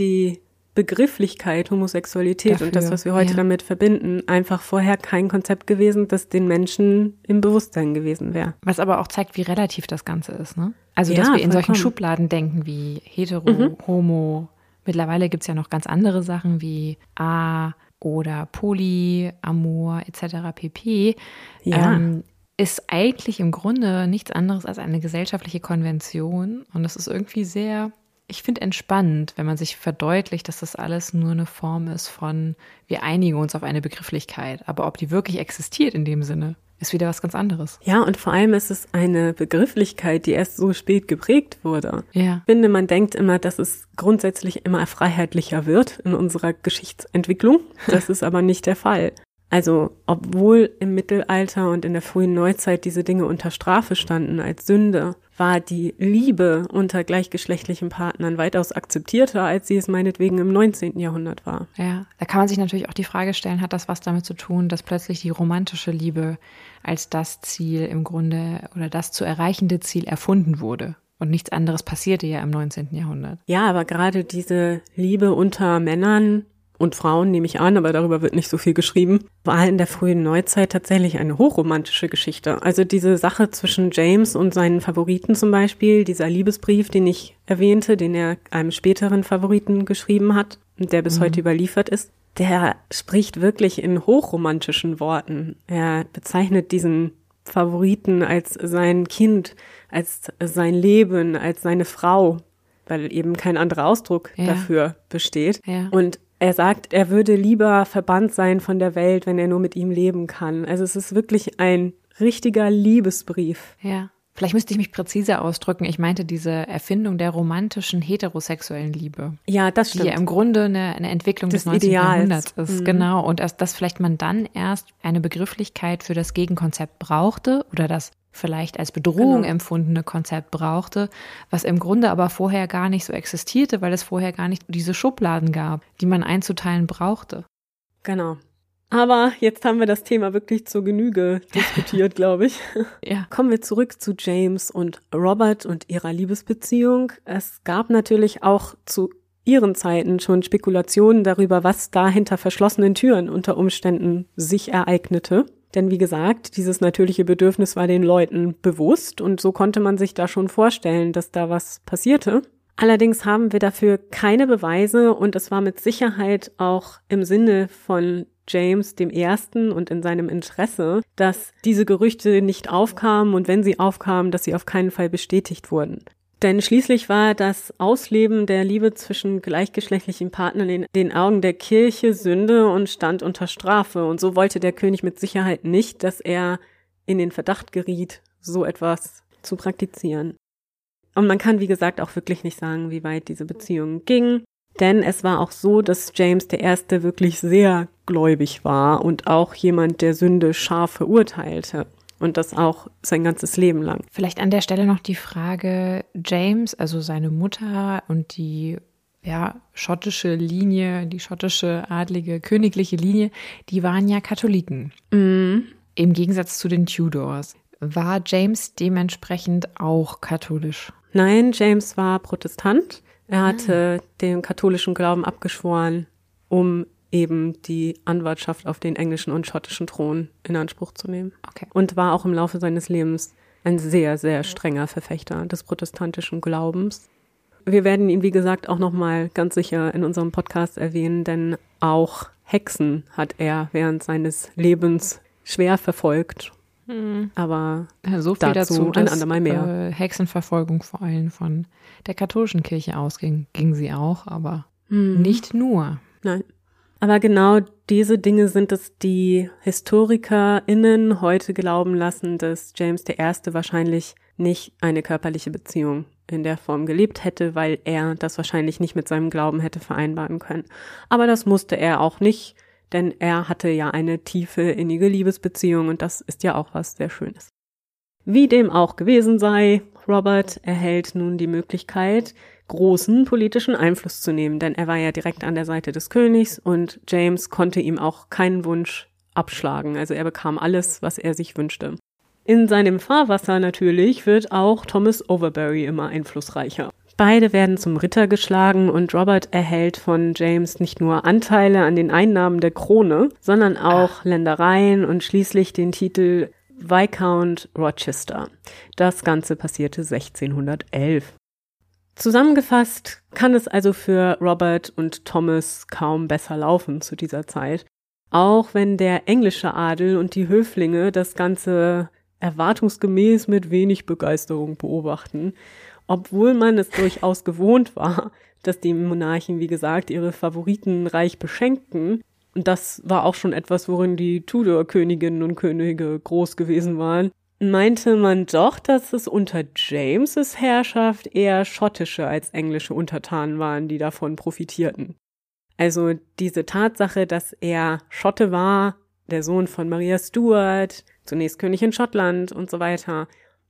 die Begrifflichkeit Homosexualität Dafür, und das, was wir heute ja. damit verbinden, einfach vorher kein Konzept gewesen, das den Menschen im Bewusstsein gewesen wäre. Was aber auch zeigt, wie relativ das Ganze ist, ne? Also, ja, dass wir in solchen Schubladen denken wie hetero, mhm. homo. Mittlerweile gibt's ja noch ganz andere Sachen wie A oder Poly, Amor etc. pp. Ja. Ähm, ist eigentlich im Grunde nichts anderes als eine gesellschaftliche Konvention und das ist irgendwie sehr ich finde entspannend, wenn man sich verdeutlicht, dass das alles nur eine Form ist von, wir einigen uns auf eine Begrifflichkeit. Aber ob die wirklich existiert in dem Sinne, ist wieder was ganz anderes. Ja, und vor allem ist es eine Begrifflichkeit, die erst so spät geprägt wurde. Ja. Ich finde, man denkt immer, dass es grundsätzlich immer freiheitlicher wird in unserer Geschichtsentwicklung. Das ist aber nicht der Fall. Also, obwohl im Mittelalter und in der frühen Neuzeit diese Dinge unter Strafe standen als Sünde, war die Liebe unter gleichgeschlechtlichen Partnern weitaus akzeptierter, als sie es meinetwegen im 19. Jahrhundert war. Ja, da kann man sich natürlich auch die Frage stellen, hat das was damit zu tun, dass plötzlich die romantische Liebe als das Ziel im Grunde oder das zu erreichende Ziel erfunden wurde? Und nichts anderes passierte ja im 19. Jahrhundert. Ja, aber gerade diese Liebe unter Männern und Frauen, nehme ich an, aber darüber wird nicht so viel geschrieben, war in der frühen Neuzeit tatsächlich eine hochromantische Geschichte. Also diese Sache zwischen James und seinen Favoriten zum Beispiel, dieser Liebesbrief, den ich erwähnte, den er einem späteren Favoriten geschrieben hat der bis mhm. heute überliefert ist, der spricht wirklich in hochromantischen Worten. Er bezeichnet diesen Favoriten als sein Kind, als sein Leben, als seine Frau, weil eben kein anderer Ausdruck ja. dafür besteht. Ja. Und er sagt, er würde lieber verbannt sein von der Welt, wenn er nur mit ihm leben kann. Also es ist wirklich ein richtiger Liebesbrief. Ja. Vielleicht müsste ich mich präziser ausdrücken. Ich meinte diese Erfindung der romantischen heterosexuellen Liebe. Ja, das stimmt. Die ja im Grunde eine, eine Entwicklung des, des 19. Ideals. Jahrhunderts ist. Mhm. Genau. Und dass, dass vielleicht man dann erst eine Begrifflichkeit für das Gegenkonzept brauchte oder das vielleicht als Bedrohung genau. empfundene Konzept brauchte, was im Grunde aber vorher gar nicht so existierte, weil es vorher gar nicht diese Schubladen gab, die man einzuteilen brauchte. Genau. Aber jetzt haben wir das Thema wirklich zur Genüge diskutiert, glaube ich. Ja. Kommen wir zurück zu James und Robert und ihrer Liebesbeziehung. Es gab natürlich auch zu ihren Zeiten schon Spekulationen darüber, was da hinter verschlossenen Türen unter Umständen sich ereignete. Denn wie gesagt, dieses natürliche Bedürfnis war den Leuten bewusst und so konnte man sich da schon vorstellen, dass da was passierte. Allerdings haben wir dafür keine Beweise und es war mit Sicherheit auch im Sinne von James dem Ersten und in seinem Interesse, dass diese Gerüchte nicht aufkamen und wenn sie aufkamen, dass sie auf keinen Fall bestätigt wurden. Denn schließlich war das Ausleben der Liebe zwischen gleichgeschlechtlichen Partnern in den Augen der Kirche Sünde und stand unter Strafe. Und so wollte der König mit Sicherheit nicht, dass er in den Verdacht geriet, so etwas zu praktizieren. Und man kann, wie gesagt, auch wirklich nicht sagen, wie weit diese Beziehung ging. Denn es war auch so, dass James der Erste wirklich sehr gläubig war und auch jemand, der Sünde scharf verurteilte und das auch sein ganzes Leben lang. Vielleicht an der Stelle noch die Frage, James, also seine Mutter und die ja, schottische Linie, die schottische adlige königliche Linie, die waren ja Katholiken. Mhm. Im Gegensatz zu den Tudors. War James dementsprechend auch katholisch? Nein, James war Protestant. Er hatte ah. den katholischen Glauben abgeschworen, um eben die Anwartschaft auf den englischen und schottischen Thron in Anspruch zu nehmen. Okay. Und war auch im Laufe seines Lebens ein sehr, sehr strenger Verfechter des protestantischen Glaubens. Wir werden ihn, wie gesagt, auch nochmal ganz sicher in unserem Podcast erwähnen, denn auch Hexen hat er während seines Lebens schwer verfolgt. Mhm. Aber so viel dazu, dazu ein andermal mehr. Äh, Hexenverfolgung vor allem von der katholischen Kirche ausging, ging sie auch, aber mhm. nicht nur. Nein. Aber genau diese Dinge sind es, die HistorikerInnen heute glauben lassen, dass James I. wahrscheinlich nicht eine körperliche Beziehung in der Form gelebt hätte, weil er das wahrscheinlich nicht mit seinem Glauben hätte vereinbaren können. Aber das musste er auch nicht, denn er hatte ja eine tiefe, innige Liebesbeziehung und das ist ja auch was sehr Schönes. Wie dem auch gewesen sei, Robert erhält nun die Möglichkeit, großen politischen Einfluss zu nehmen, denn er war ja direkt an der Seite des Königs und James konnte ihm auch keinen Wunsch abschlagen. Also er bekam alles, was er sich wünschte. In seinem Fahrwasser natürlich wird auch Thomas Overbury immer einflussreicher. Beide werden zum Ritter geschlagen und Robert erhält von James nicht nur Anteile an den Einnahmen der Krone, sondern auch Ländereien und schließlich den Titel Viscount Rochester. Das Ganze passierte 1611. Zusammengefasst kann es also für Robert und Thomas kaum besser laufen zu dieser Zeit. Auch wenn der englische Adel und die Höflinge das Ganze erwartungsgemäß mit wenig Begeisterung beobachten, obwohl man es durchaus gewohnt war, dass die Monarchen, wie gesagt, ihre Favoriten reich beschenkten. Und das war auch schon etwas, worin die Tudor-Königinnen und Könige groß gewesen waren. Meinte man doch, dass es unter Jameses Herrschaft eher schottische als englische Untertanen waren, die davon profitierten. Also diese Tatsache, dass er Schotte war, der Sohn von Maria Stuart, zunächst König in Schottland und so weiter.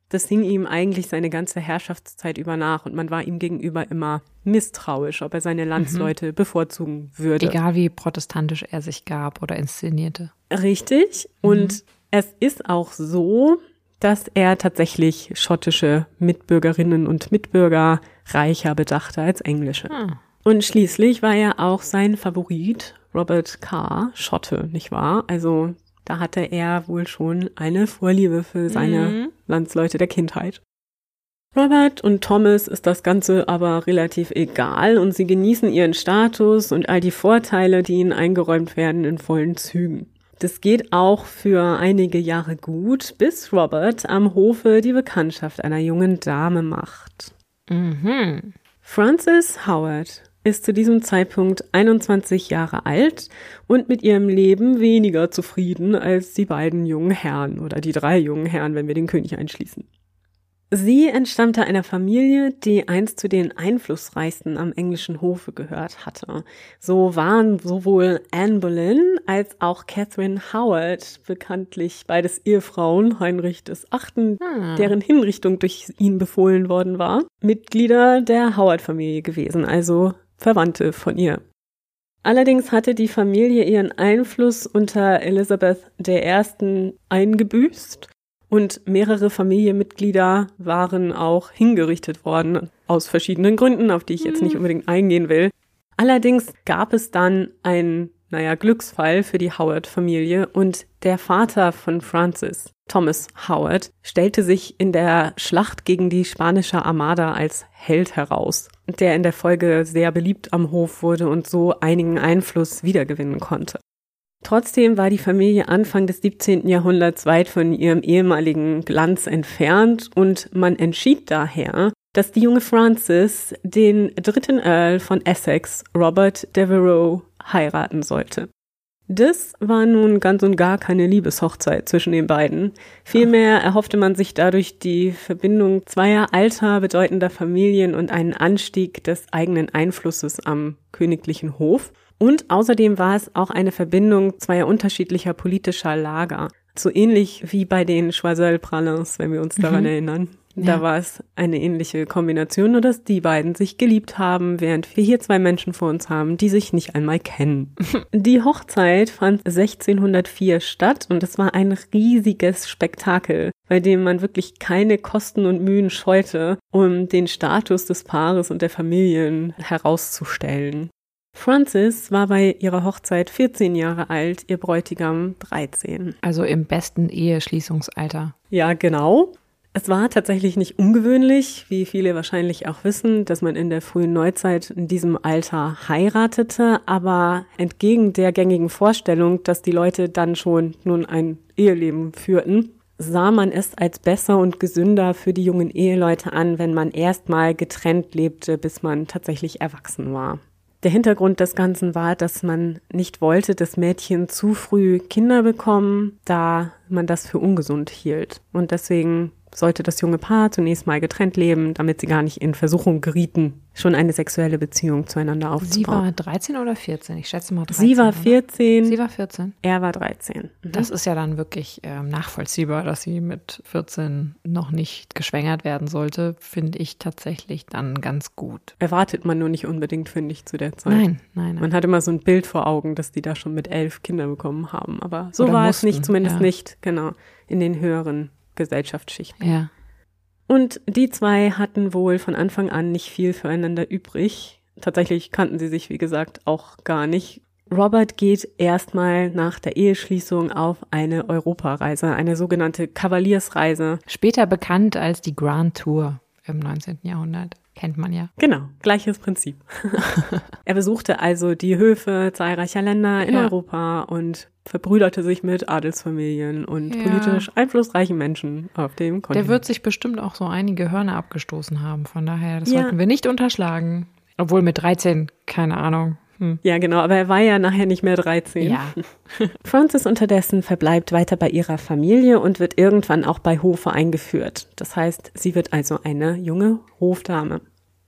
Das hing ihm eigentlich seine ganze Herrschaftszeit über nach und man war ihm gegenüber immer misstrauisch, ob er seine Landsleute mhm. bevorzugen würde. Egal wie protestantisch er sich gab oder inszenierte. Richtig. Mhm. Und es ist auch so, dass er tatsächlich schottische Mitbürgerinnen und Mitbürger reicher bedachte als englische. Ah. Und schließlich war er auch sein Favorit, Robert Carr, Schotte, nicht wahr? Also da hatte er wohl schon eine Vorliebe für seine mhm. Landsleute der Kindheit. Robert und Thomas ist das Ganze aber relativ egal und sie genießen ihren Status und all die Vorteile, die ihnen eingeräumt werden, in vollen Zügen. Das geht auch für einige Jahre gut, bis Robert am Hofe die Bekanntschaft einer jungen Dame macht. Mhm. Frances Howard ist zu diesem Zeitpunkt 21 Jahre alt und mit ihrem Leben weniger zufrieden als die beiden jungen Herren oder die drei jungen Herren, wenn wir den König einschließen. Sie entstammte einer Familie, die einst zu den einflussreichsten am englischen Hofe gehört hatte. So waren sowohl Anne Boleyn als auch Catherine Howard, bekanntlich beides Ehefrauen Heinrich des Achten, hm. deren Hinrichtung durch ihn befohlen worden war, Mitglieder der Howard-Familie gewesen, also Verwandte von ihr. Allerdings hatte die Familie ihren Einfluss unter Elizabeth I. eingebüßt und mehrere Familienmitglieder waren auch hingerichtet worden, aus verschiedenen Gründen, auf die ich jetzt nicht hm. unbedingt eingehen will. Allerdings gab es dann einen naja, Glücksfall für die Howard-Familie und der Vater von Francis, Thomas Howard, stellte sich in der Schlacht gegen die spanische Armada als Held heraus, der in der Folge sehr beliebt am Hof wurde und so einigen Einfluss wiedergewinnen konnte. Trotzdem war die Familie Anfang des 17. Jahrhunderts weit von ihrem ehemaligen Glanz entfernt und man entschied daher, dass die junge Frances den dritten Earl von Essex, Robert Devereux, heiraten sollte. Das war nun ganz und gar keine Liebeshochzeit zwischen den beiden. Vielmehr erhoffte man sich dadurch die Verbindung zweier alter, bedeutender Familien und einen Anstieg des eigenen Einflusses am königlichen Hof. Und außerdem war es auch eine Verbindung zweier unterschiedlicher politischer Lager. So ähnlich wie bei den Choiseul-Pralins, wenn wir uns daran mhm. erinnern. Da ja. war es eine ähnliche Kombination, nur dass die beiden sich geliebt haben, während wir hier zwei Menschen vor uns haben, die sich nicht einmal kennen. die Hochzeit fand 1604 statt und es war ein riesiges Spektakel, bei dem man wirklich keine Kosten und Mühen scheute, um den Status des Paares und der Familien herauszustellen. Frances war bei ihrer Hochzeit 14 Jahre alt, ihr Bräutigam 13. Also im besten Eheschließungsalter. Ja, genau. Es war tatsächlich nicht ungewöhnlich, wie viele wahrscheinlich auch wissen, dass man in der frühen Neuzeit in diesem Alter heiratete, aber entgegen der gängigen Vorstellung, dass die Leute dann schon nun ein Eheleben führten, sah man es als besser und gesünder für die jungen Eheleute an, wenn man erstmal getrennt lebte, bis man tatsächlich erwachsen war. Der Hintergrund des Ganzen war, dass man nicht wollte, dass Mädchen zu früh Kinder bekommen, da man das für ungesund hielt. Und deswegen sollte das junge Paar zunächst mal getrennt leben, damit sie gar nicht in Versuchung gerieten, schon eine sexuelle Beziehung zueinander aufzubauen. Sie war 13 oder 14? Ich schätze mal 13. Sie war 14. Oder? Sie war 14. Er war 13. Mhm. Das ist ja dann wirklich ähm, nachvollziehbar, dass sie mit 14 noch nicht geschwängert werden sollte, finde ich tatsächlich dann ganz gut. Erwartet man nur nicht unbedingt, finde ich, zu der Zeit. Nein, nein, nein. Man hat immer so ein Bild vor Augen, dass die da schon mit elf Kinder bekommen haben. Aber so oder war mussten, es nicht, zumindest ja. nicht, genau, in den höheren Gesellschaftsschichten. Ja. Und die zwei hatten wohl von Anfang an nicht viel füreinander übrig. Tatsächlich kannten sie sich, wie gesagt, auch gar nicht. Robert geht erstmal nach der Eheschließung auf eine Europareise, eine sogenannte Kavaliersreise. Später bekannt als die Grand Tour im 19. Jahrhundert. Kennt man ja. Genau, gleiches Prinzip. er besuchte also die Höfe zahlreicher Länder in ja. Europa und verbrüderte sich mit Adelsfamilien und ja. politisch einflussreichen Menschen auf dem Kontinent. Der wird sich bestimmt auch so einige Hörner abgestoßen haben. Von daher, das ja. sollten wir nicht unterschlagen. Obwohl mit 13, keine Ahnung. Hm. Ja, genau, aber er war ja nachher nicht mehr 13. Ja. Frances unterdessen verbleibt weiter bei ihrer Familie und wird irgendwann auch bei Hofe eingeführt. Das heißt, sie wird also eine junge Hofdame.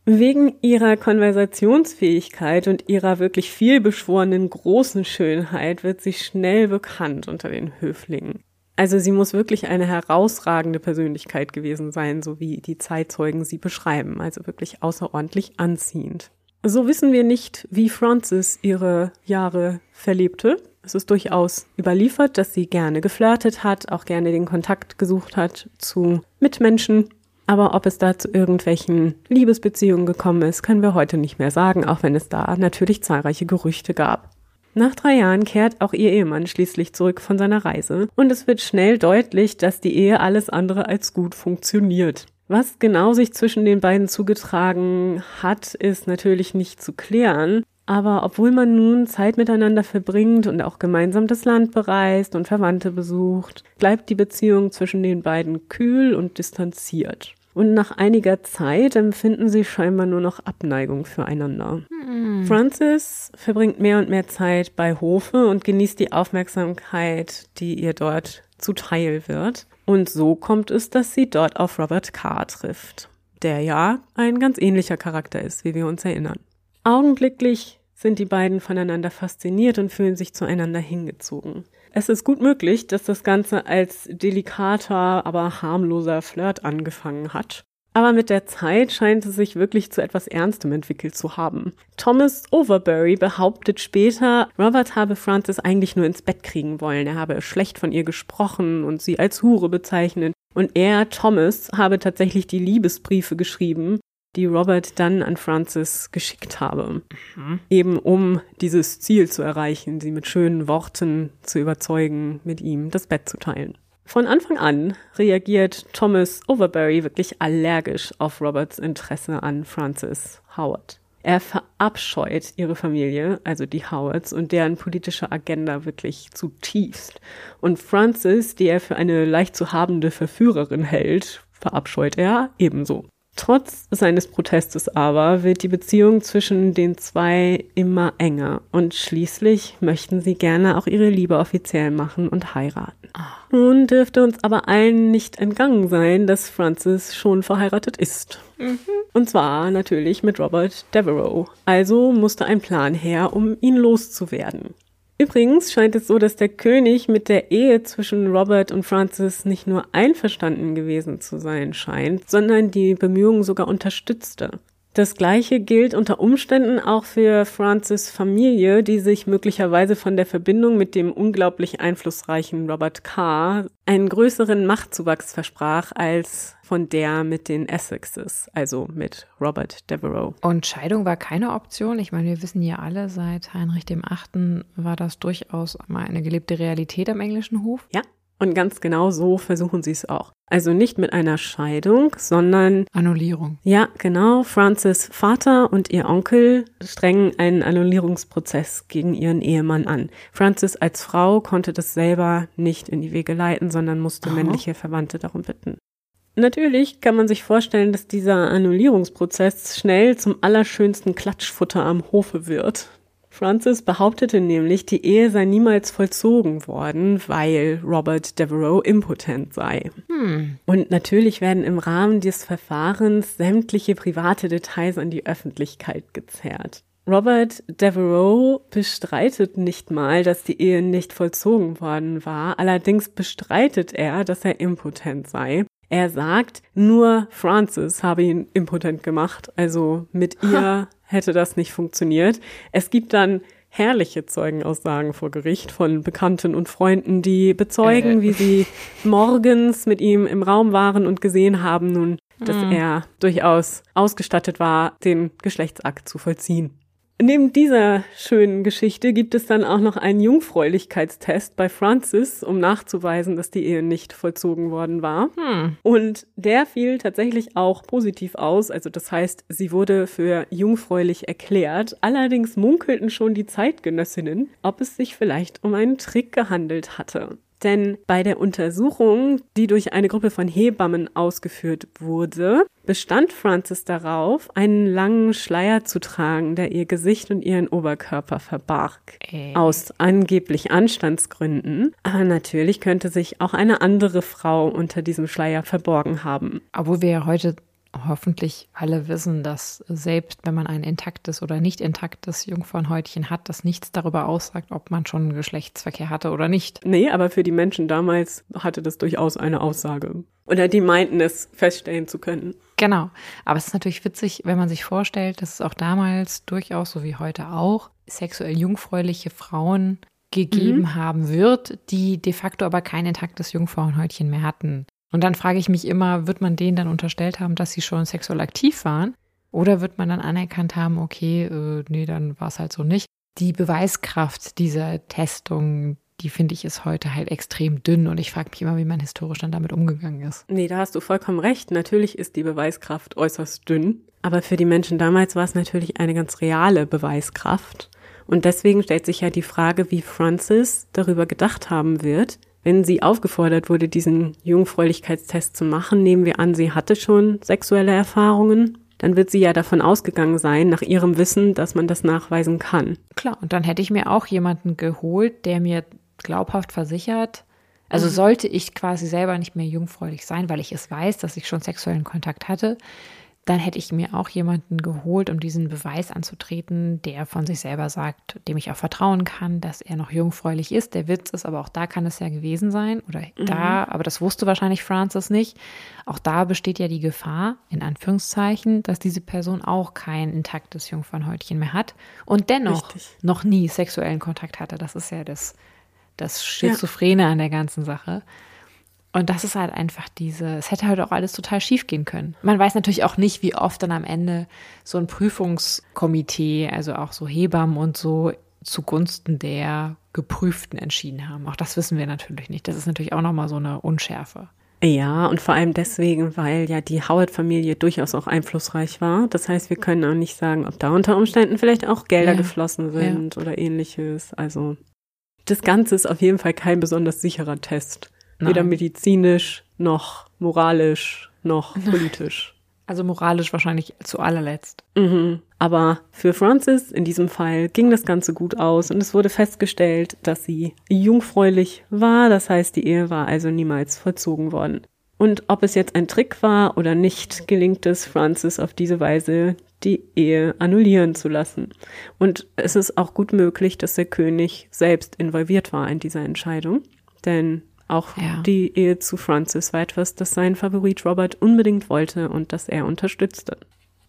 Wegen ihrer Konversationsfähigkeit und ihrer wirklich vielbeschworenen großen Schönheit wird sie schnell bekannt unter den Höflingen. Also sie muss wirklich eine herausragende Persönlichkeit gewesen sein, so wie die Zeitzeugen sie beschreiben, also wirklich außerordentlich anziehend. So wissen wir nicht, wie Frances ihre Jahre verlebte. Es ist durchaus überliefert, dass sie gerne geflirtet hat, auch gerne den Kontakt gesucht hat zu Mitmenschen aber ob es da zu irgendwelchen Liebesbeziehungen gekommen ist, können wir heute nicht mehr sagen, auch wenn es da natürlich zahlreiche Gerüchte gab. Nach drei Jahren kehrt auch ihr Ehemann schließlich zurück von seiner Reise und es wird schnell deutlich, dass die Ehe alles andere als gut funktioniert. Was genau sich zwischen den beiden zugetragen hat, ist natürlich nicht zu klären, aber obwohl man nun Zeit miteinander verbringt und auch gemeinsam das Land bereist und Verwandte besucht, bleibt die Beziehung zwischen den beiden kühl und distanziert. Und nach einiger Zeit empfinden sie scheinbar nur noch Abneigung füreinander. Mhm. Frances verbringt mehr und mehr Zeit bei Hofe und genießt die Aufmerksamkeit, die ihr dort zuteil wird. Und so kommt es, dass sie dort auf Robert Carr trifft, der ja ein ganz ähnlicher Charakter ist, wie wir uns erinnern. Augenblicklich sind die beiden voneinander fasziniert und fühlen sich zueinander hingezogen. Es ist gut möglich, dass das Ganze als delikater, aber harmloser Flirt angefangen hat. Aber mit der Zeit scheint es sich wirklich zu etwas Ernstem entwickelt zu haben. Thomas Overbury behauptet später, Robert habe Frances eigentlich nur ins Bett kriegen wollen. Er habe schlecht von ihr gesprochen und sie als Hure bezeichnet. Und er, Thomas, habe tatsächlich die Liebesbriefe geschrieben, die Robert dann an Francis geschickt habe. Mhm. Eben um dieses Ziel zu erreichen, sie mit schönen Worten zu überzeugen, mit ihm das Bett zu teilen. Von Anfang an reagiert Thomas Overbury wirklich allergisch auf Roberts Interesse an Francis Howard. Er verabscheut ihre Familie, also die Howards, und deren politische Agenda wirklich zutiefst. Und Francis, die er für eine leicht zu habende Verführerin hält, verabscheut er ebenso. Trotz seines Protestes aber wird die Beziehung zwischen den zwei immer enger und schließlich möchten sie gerne auch ihre Liebe offiziell machen und heiraten. Nun dürfte uns aber allen nicht entgangen sein, dass Francis schon verheiratet ist. Mhm. Und zwar natürlich mit Robert Devereux. Also musste ein Plan her, um ihn loszuwerden. Übrigens scheint es so, dass der König mit der Ehe zwischen Robert und Francis nicht nur einverstanden gewesen zu sein scheint, sondern die Bemühungen sogar unterstützte. Das gleiche gilt unter Umständen auch für Francis Familie, die sich möglicherweise von der Verbindung mit dem unglaublich einflussreichen Robert Carr einen größeren Machtzuwachs versprach als von der mit den Essexes, also mit Robert Devereux. Und Scheidung war keine Option. Ich meine, wir wissen ja alle, seit Heinrich dem Achten war das durchaus mal eine gelebte Realität am englischen Hof. Ja, Und ganz genau so versuchen sie es auch. Also nicht mit einer Scheidung, sondern Annullierung. Ja, genau. Francis Vater und ihr Onkel strengen einen Annullierungsprozess gegen ihren Ehemann an. Francis als Frau konnte das selber nicht in die Wege leiten, sondern musste Aha. männliche Verwandte darum bitten. Natürlich kann man sich vorstellen, dass dieser Annullierungsprozess schnell zum allerschönsten Klatschfutter am Hofe wird. Francis behauptete nämlich, die Ehe sei niemals vollzogen worden, weil Robert Devereaux impotent sei. Hm. Und natürlich werden im Rahmen des Verfahrens sämtliche private Details an die Öffentlichkeit gezerrt. Robert Devereaux bestreitet nicht mal, dass die Ehe nicht vollzogen worden war, allerdings bestreitet er, dass er impotent sei. Er sagt, nur Francis habe ihn impotent gemacht, also mit ihr hätte das nicht funktioniert. Es gibt dann herrliche Zeugenaussagen vor Gericht von Bekannten und Freunden, die bezeugen, äh. wie sie morgens mit ihm im Raum waren und gesehen haben nun, dass mm. er durchaus ausgestattet war, den Geschlechtsakt zu vollziehen. Neben dieser schönen Geschichte gibt es dann auch noch einen Jungfräulichkeitstest bei Francis, um nachzuweisen, dass die Ehe nicht vollzogen worden war. Hm. Und der fiel tatsächlich auch positiv aus. Also das heißt, sie wurde für jungfräulich erklärt. Allerdings munkelten schon die Zeitgenössinnen, ob es sich vielleicht um einen Trick gehandelt hatte. Denn bei der Untersuchung, die durch eine Gruppe von Hebammen ausgeführt wurde, bestand Frances darauf, einen langen Schleier zu tragen, der ihr Gesicht und ihren Oberkörper verbarg. Äh. Aus angeblich Anstandsgründen. Aber natürlich könnte sich auch eine andere Frau unter diesem Schleier verborgen haben. Obwohl wir ja heute hoffentlich alle wissen, dass selbst wenn man ein intaktes oder nicht intaktes Jungfrauenhäutchen hat, das nichts darüber aussagt, ob man schon Geschlechtsverkehr hatte oder nicht. Nee, aber für die Menschen damals hatte das durchaus eine Aussage. Oder die meinten es feststellen zu können. Genau. Aber es ist natürlich witzig, wenn man sich vorstellt, dass es auch damals durchaus, so wie heute auch, sexuell jungfräuliche Frauen gegeben mhm. haben wird, die de facto aber kein intaktes Jungfrauenhäutchen mehr hatten. Und dann frage ich mich immer, wird man denen dann unterstellt haben, dass sie schon sexuell aktiv waren? Oder wird man dann anerkannt haben, okay, äh, nee, dann war es halt so nicht. Die Beweiskraft dieser Testung, die finde ich ist heute halt extrem dünn und ich frage mich immer, wie man historisch dann damit umgegangen ist. Nee, da hast du vollkommen recht. Natürlich ist die Beweiskraft äußerst dünn, aber für die Menschen damals war es natürlich eine ganz reale Beweiskraft. Und deswegen stellt sich ja die Frage, wie Francis darüber gedacht haben wird, wenn sie aufgefordert wurde, diesen Jungfräulichkeitstest zu machen, nehmen wir an, sie hatte schon sexuelle Erfahrungen, dann wird sie ja davon ausgegangen sein, nach ihrem Wissen, dass man das nachweisen kann. Klar, und dann hätte ich mir auch jemanden geholt, der mir glaubhaft versichert, also sollte ich quasi selber nicht mehr jungfräulich sein, weil ich es weiß, dass ich schon sexuellen Kontakt hatte, dann hätte ich mir auch jemanden geholt, um diesen Beweis anzutreten, der von sich selber sagt, dem ich auch vertrauen kann, dass er noch jungfräulich ist. Der Witz ist, aber auch da kann es ja gewesen sein oder mhm. da, aber das wusste wahrscheinlich Francis nicht. Auch da besteht ja die Gefahr, in Anführungszeichen, dass diese Person auch kein intaktes Jungfernhäutchen mehr hat und dennoch Richtig. noch nie sexuellen Kontakt hatte. Das ist ja das, das Schizophrene ja. an der ganzen Sache. Und das ist halt einfach diese, es hätte halt auch alles total schief gehen können. Man weiß natürlich auch nicht, wie oft dann am Ende so ein Prüfungskomitee, also auch so Hebammen und so zugunsten der Geprüften entschieden haben. Auch das wissen wir natürlich nicht. Das ist natürlich auch nochmal so eine Unschärfe. Ja, und vor allem deswegen, weil ja die Howard-Familie durchaus auch einflussreich war. Das heißt, wir können auch nicht sagen, ob da unter Umständen vielleicht auch Gelder ja. geflossen sind ja. oder ähnliches. Also das Ganze ist auf jeden Fall kein besonders sicherer Test. Nein. Weder medizinisch noch moralisch noch politisch. Also moralisch wahrscheinlich zu allerletzt. Mhm. Aber für Francis in diesem Fall ging das Ganze gut aus und es wurde festgestellt, dass sie jungfräulich war. Das heißt, die Ehe war also niemals vollzogen worden. Und ob es jetzt ein Trick war oder nicht, gelingt es Francis auf diese Weise, die Ehe annullieren zu lassen. Und es ist auch gut möglich, dass der König selbst involviert war in dieser Entscheidung. Denn auch ja. die Ehe zu Francis war etwas, das sein Favorit Robert unbedingt wollte und das er unterstützte.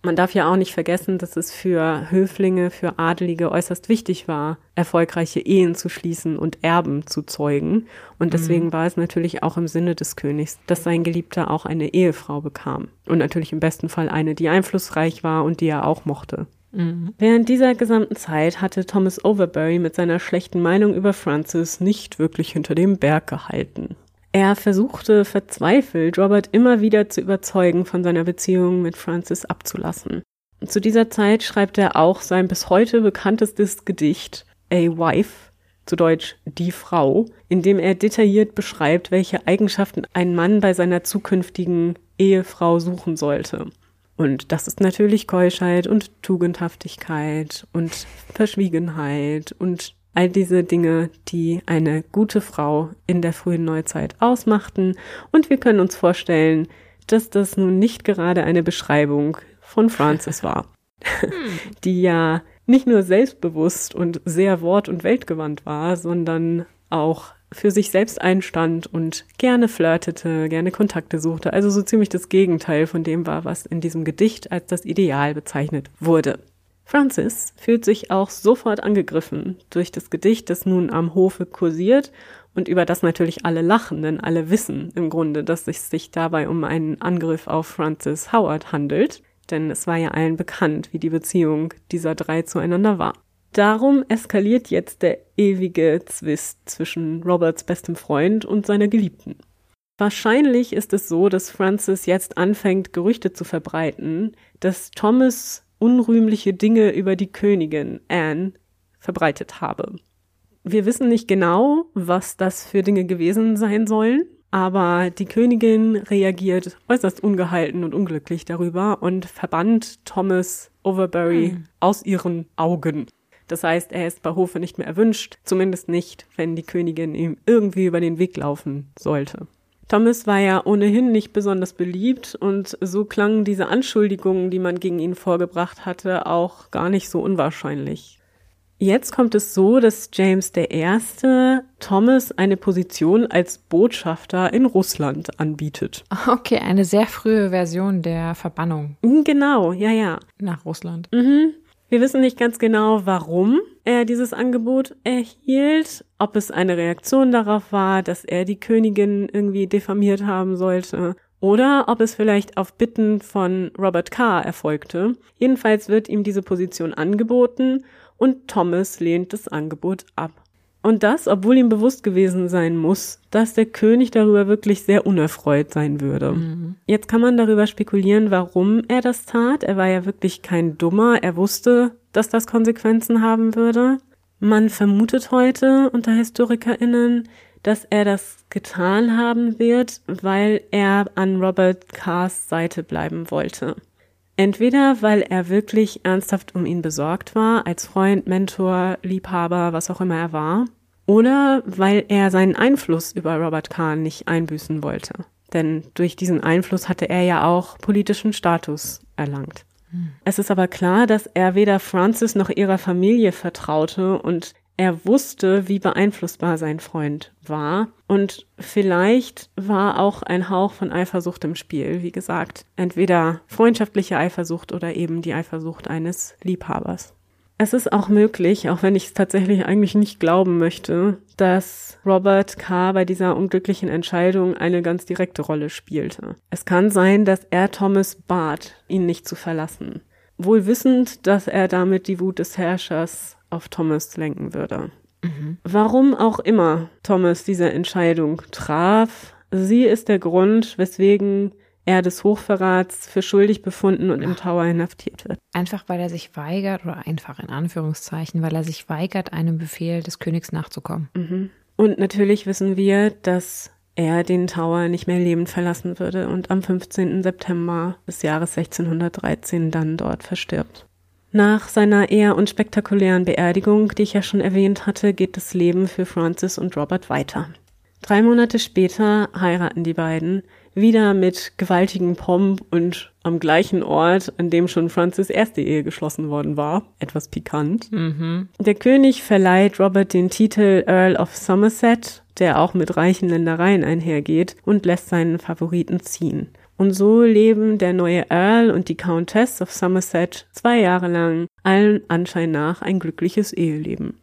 Man darf ja auch nicht vergessen, dass es für Höflinge, für Adelige äußerst wichtig war, erfolgreiche Ehen zu schließen und Erben zu zeugen. Und deswegen mhm. war es natürlich auch im Sinne des Königs, dass sein Geliebter auch eine Ehefrau bekam. Und natürlich im besten Fall eine, die einflussreich war und die er auch mochte. Mhm. Während dieser gesamten Zeit hatte Thomas Overbury mit seiner schlechten Meinung über Francis nicht wirklich hinter dem Berg gehalten. Er versuchte verzweifelt, Robert immer wieder zu überzeugen, von seiner Beziehung mit Francis abzulassen. Zu dieser Zeit schreibt er auch sein bis heute bekanntestes Gedicht A Wife, zu Deutsch Die Frau, in dem er detailliert beschreibt, welche Eigenschaften ein Mann bei seiner zukünftigen Ehefrau suchen sollte. Und das ist natürlich Keuschheit und Tugendhaftigkeit und Verschwiegenheit und all diese Dinge, die eine gute Frau in der frühen Neuzeit ausmachten. Und wir können uns vorstellen, dass das nun nicht gerade eine Beschreibung von Francis war, die ja nicht nur selbstbewusst und sehr wort- und weltgewandt war, sondern auch für sich selbst einstand und gerne flirtete, gerne Kontakte suchte, also so ziemlich das Gegenteil von dem war, was in diesem Gedicht als das Ideal bezeichnet wurde. Francis fühlt sich auch sofort angegriffen durch das Gedicht, das nun am Hofe kursiert und über das natürlich alle lachen, denn alle wissen im Grunde, dass es sich dabei um einen Angriff auf Francis Howard handelt, denn es war ja allen bekannt, wie die Beziehung dieser drei zueinander war. Darum eskaliert jetzt der ewige Zwist zwischen Roberts bestem Freund und seiner Geliebten. Wahrscheinlich ist es so, dass Francis jetzt anfängt, Gerüchte zu verbreiten, dass Thomas unrühmliche Dinge über die Königin Anne verbreitet habe. Wir wissen nicht genau, was das für Dinge gewesen sein sollen, aber die Königin reagiert äußerst ungehalten und unglücklich darüber und verbannt Thomas Overbury hm. aus ihren Augen. Das heißt, er ist bei Hofe nicht mehr erwünscht, zumindest nicht, wenn die Königin ihm irgendwie über den Weg laufen sollte. Thomas war ja ohnehin nicht besonders beliebt und so klangen diese Anschuldigungen, die man gegen ihn vorgebracht hatte, auch gar nicht so unwahrscheinlich. Jetzt kommt es so, dass James I. Thomas eine Position als Botschafter in Russland anbietet. Okay, eine sehr frühe Version der Verbannung. Genau, ja, ja. Nach Russland. Mhm. Wir wissen nicht ganz genau, warum er dieses Angebot erhielt, ob es eine Reaktion darauf war, dass er die Königin irgendwie diffamiert haben sollte oder ob es vielleicht auf Bitten von Robert Carr erfolgte. Jedenfalls wird ihm diese Position angeboten und Thomas lehnt das Angebot ab. Und das, obwohl ihm bewusst gewesen sein muss, dass der König darüber wirklich sehr unerfreut sein würde. Mhm. Jetzt kann man darüber spekulieren, warum er das tat. Er war ja wirklich kein Dummer. Er wusste, dass das Konsequenzen haben würde. Man vermutet heute unter HistorikerInnen, dass er das getan haben wird, weil er an Robert Carrs Seite bleiben wollte. Entweder weil er wirklich ernsthaft um ihn besorgt war, als Freund, Mentor, Liebhaber, was auch immer er war, oder weil er seinen Einfluss über Robert Kahn nicht einbüßen wollte. Denn durch diesen Einfluss hatte er ja auch politischen Status erlangt. Hm. Es ist aber klar, dass er weder Francis noch ihrer Familie vertraute und er wusste, wie beeinflussbar sein Freund war. Und vielleicht war auch ein Hauch von Eifersucht im Spiel. Wie gesagt, entweder freundschaftliche Eifersucht oder eben die Eifersucht eines Liebhabers. Es ist auch möglich, auch wenn ich es tatsächlich eigentlich nicht glauben möchte, dass Robert K. bei dieser unglücklichen Entscheidung eine ganz direkte Rolle spielte. Es kann sein, dass er Thomas bat, ihn nicht zu verlassen. Wohl wissend, dass er damit die Wut des Herrschers auf Thomas lenken würde. Mhm. Warum auch immer Thomas diese Entscheidung traf, sie ist der Grund, weswegen er des Hochverrats für schuldig befunden und im Tower inhaftiert wird. Einfach weil er sich weigert, oder einfach in Anführungszeichen, weil er sich weigert, einem Befehl des Königs nachzukommen. Mhm. Und natürlich wissen wir, dass er den Tower nicht mehr lebend verlassen würde und am 15. September des Jahres 1613 dann dort verstirbt. Nach seiner eher unspektakulären Beerdigung, die ich ja schon erwähnt hatte, geht das Leben für Francis und Robert weiter. Drei Monate später heiraten die beiden, wieder mit gewaltigem Pomp und am gleichen Ort, an dem schon Francis erste Ehe geschlossen worden war. Etwas pikant. Mhm. Der König verleiht Robert den Titel Earl of Somerset, der auch mit reichen Ländereien einhergeht, und lässt seinen Favoriten ziehen. Und so leben der neue Earl und die Countess of Somerset zwei Jahre lang allen Anschein nach ein glückliches Eheleben.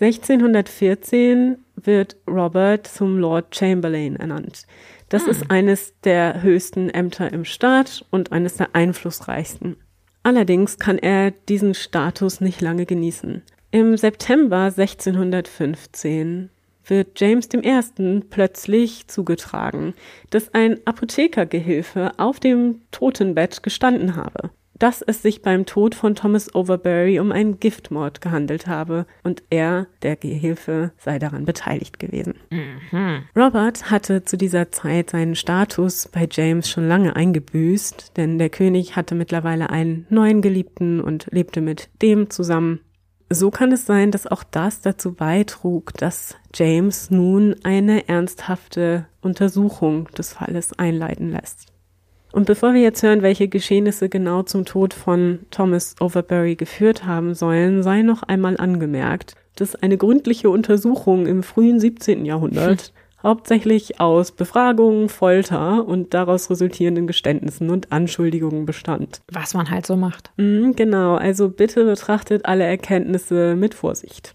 1614 wird Robert zum Lord Chamberlain ernannt. Das hm. ist eines der höchsten Ämter im Staat und eines der einflussreichsten. Allerdings kann er diesen Status nicht lange genießen. Im September 1615 wird James I. plötzlich zugetragen, dass ein Apothekergehilfe auf dem Totenbett gestanden habe dass es sich beim Tod von Thomas Overbury um einen Giftmord gehandelt habe und er, der Gehilfe, sei daran beteiligt gewesen. Mhm. Robert hatte zu dieser Zeit seinen Status bei James schon lange eingebüßt, denn der König hatte mittlerweile einen neuen Geliebten und lebte mit dem zusammen. So kann es sein, dass auch das dazu beitrug, dass James nun eine ernsthafte Untersuchung des Falles einleiten lässt. Und bevor wir jetzt hören, welche Geschehnisse genau zum Tod von Thomas Overbury geführt haben sollen, sei noch einmal angemerkt, dass eine gründliche Untersuchung im frühen 17. Jahrhundert hauptsächlich aus Befragungen, Folter und daraus resultierenden Geständnissen und Anschuldigungen bestand. Was man halt so macht. Mhm, genau, also bitte betrachtet alle Erkenntnisse mit Vorsicht.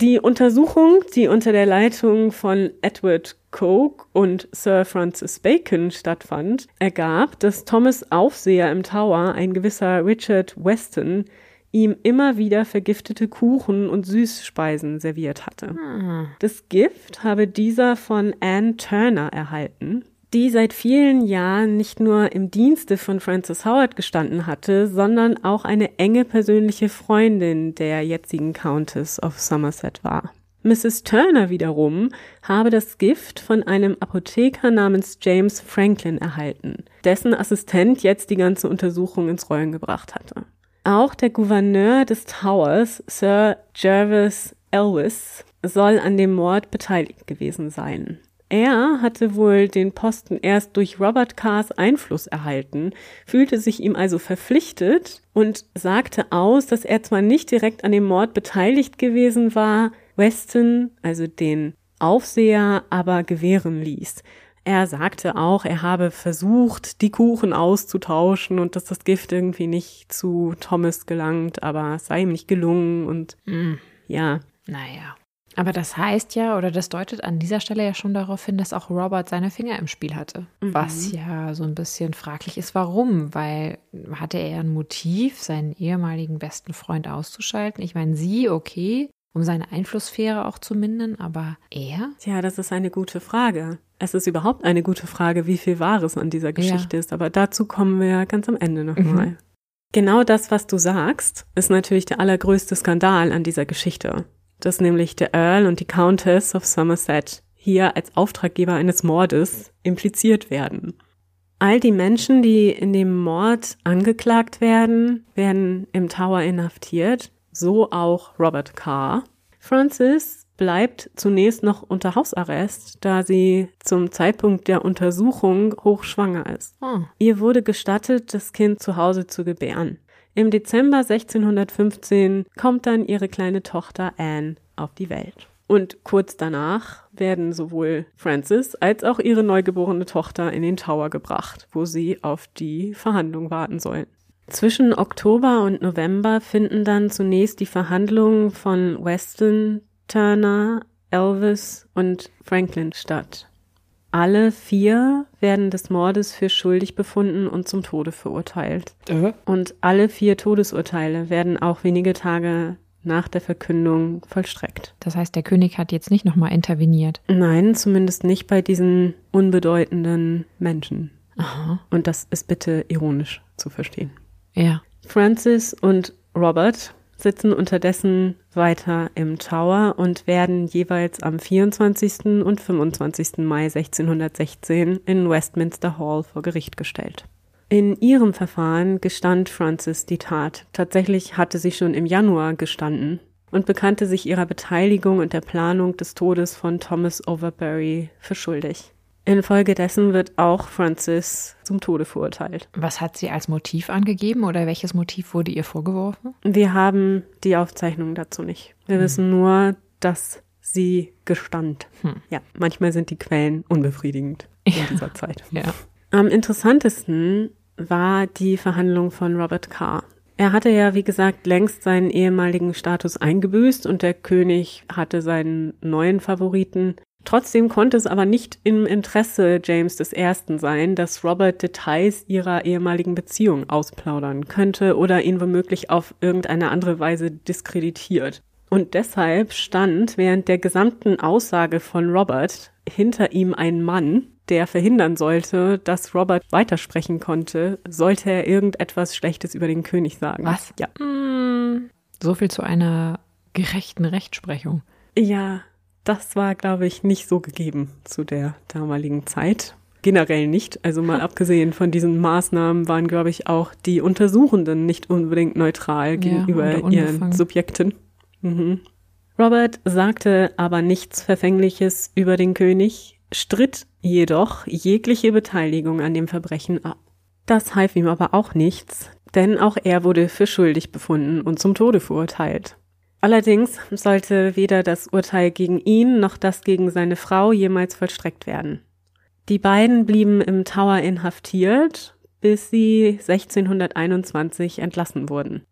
Die Untersuchung, die unter der Leitung von Edward Coke und Sir Francis Bacon stattfand, ergab, dass Thomas Aufseher im Tower, ein gewisser Richard Weston, ihm immer wieder vergiftete Kuchen und Süßspeisen serviert hatte. Hm. Das Gift habe dieser von Anne Turner erhalten, die seit vielen Jahren nicht nur im Dienste von Francis Howard gestanden hatte, sondern auch eine enge persönliche Freundin der jetzigen Countess of Somerset war. Mrs. Turner wiederum habe das Gift von einem Apotheker namens James Franklin erhalten, dessen Assistent jetzt die ganze Untersuchung ins Rollen gebracht hatte. Auch der Gouverneur des Towers, Sir Jervis Elwes, soll an dem Mord beteiligt gewesen sein. Er hatte wohl den Posten erst durch Robert Carrs Einfluss erhalten, fühlte sich ihm also verpflichtet und sagte aus, dass er zwar nicht direkt an dem Mord beteiligt gewesen war, Weston, also den Aufseher, aber gewähren ließ. Er sagte auch, er habe versucht, die Kuchen auszutauschen und dass das Gift irgendwie nicht zu Thomas gelangt, aber es sei ihm nicht gelungen und mm. ja. Naja. Aber das heißt ja, oder das deutet an dieser Stelle ja schon darauf hin, dass auch Robert seine Finger im Spiel hatte. Mhm. Was ja so ein bisschen fraglich ist, warum? Weil hatte er ein Motiv, seinen ehemaligen besten Freund auszuschalten? Ich meine, sie, okay, um seine Einflusssphäre auch zu mindern, aber er? Ja, das ist eine gute Frage. Es ist überhaupt eine gute Frage, wie viel Wahres an dieser Geschichte ja. ist, aber dazu kommen wir ganz am Ende nochmal. Mhm. Genau das, was du sagst, ist natürlich der allergrößte Skandal an dieser Geschichte dass nämlich der Earl und die Countess of Somerset hier als Auftraggeber eines Mordes impliziert werden. All die Menschen, die in dem Mord angeklagt werden, werden im Tower inhaftiert, so auch Robert Carr. Francis bleibt zunächst noch unter Hausarrest, da sie zum Zeitpunkt der Untersuchung hochschwanger ist. Oh. Ihr wurde gestattet, das Kind zu Hause zu gebären. Im Dezember 1615 kommt dann ihre kleine Tochter Anne auf die Welt. Und kurz danach werden sowohl Frances als auch ihre neugeborene Tochter in den Tower gebracht, wo sie auf die Verhandlung warten sollen. Zwischen Oktober und November finden dann zunächst die Verhandlungen von Weston, Turner, Elvis und Franklin statt. Alle vier werden des Mordes für schuldig befunden und zum Tode verurteilt. Äh? Und alle vier Todesurteile werden auch wenige Tage nach der Verkündung vollstreckt. Das heißt, der König hat jetzt nicht nochmal interveniert? Nein, zumindest nicht bei diesen unbedeutenden Menschen. Aha. Und das ist bitte ironisch zu verstehen. Ja. Francis und Robert sitzen unterdessen weiter im Tower und werden jeweils am 24. und 25. Mai 1616 in Westminster Hall vor Gericht gestellt. In ihrem Verfahren gestand Frances die Tat. Tatsächlich hatte sie schon im Januar gestanden und bekannte sich ihrer Beteiligung und der Planung des Todes von Thomas Overbury für schuldig. Infolgedessen wird auch Francis zum Tode verurteilt. Was hat sie als Motiv angegeben oder welches Motiv wurde ihr vorgeworfen? Wir haben die Aufzeichnung dazu nicht. Wir hm. wissen nur, dass sie gestand. Hm. Ja, manchmal sind die Quellen unbefriedigend in ja. dieser Zeit. Ja. Am interessantesten war die Verhandlung von Robert Carr. Er hatte ja, wie gesagt, längst seinen ehemaligen Status eingebüßt und der König hatte seinen neuen Favoriten Trotzdem konnte es aber nicht im Interesse James I. sein, dass Robert Details ihrer ehemaligen Beziehung ausplaudern könnte oder ihn womöglich auf irgendeine andere Weise diskreditiert. Und deshalb stand während der gesamten Aussage von Robert hinter ihm ein Mann, der verhindern sollte, dass Robert weitersprechen konnte, sollte er irgendetwas Schlechtes über den König sagen. Was? Ja. Hm, so viel zu einer gerechten Rechtsprechung. Ja, das war, glaube ich, nicht so gegeben zu der damaligen Zeit. Generell nicht. Also mal abgesehen von diesen Maßnahmen waren, glaube ich, auch die Untersuchenden nicht unbedingt neutral gegenüber oder ihren. Subjekten. Mhm. Robert sagte aber nichts Verfängliches über den König, stritt jedoch jegliche Beteiligung an dem Verbrechen ab. Das half ihm aber auch nichts, denn auch er wurde für schuldig befunden und zum Tode verurteilt. Allerdings sollte weder das Urteil gegen ihn noch das gegen seine Frau jemals vollstreckt werden. Die beiden blieben im Tower inhaftiert, bis sie 1621 entlassen wurden.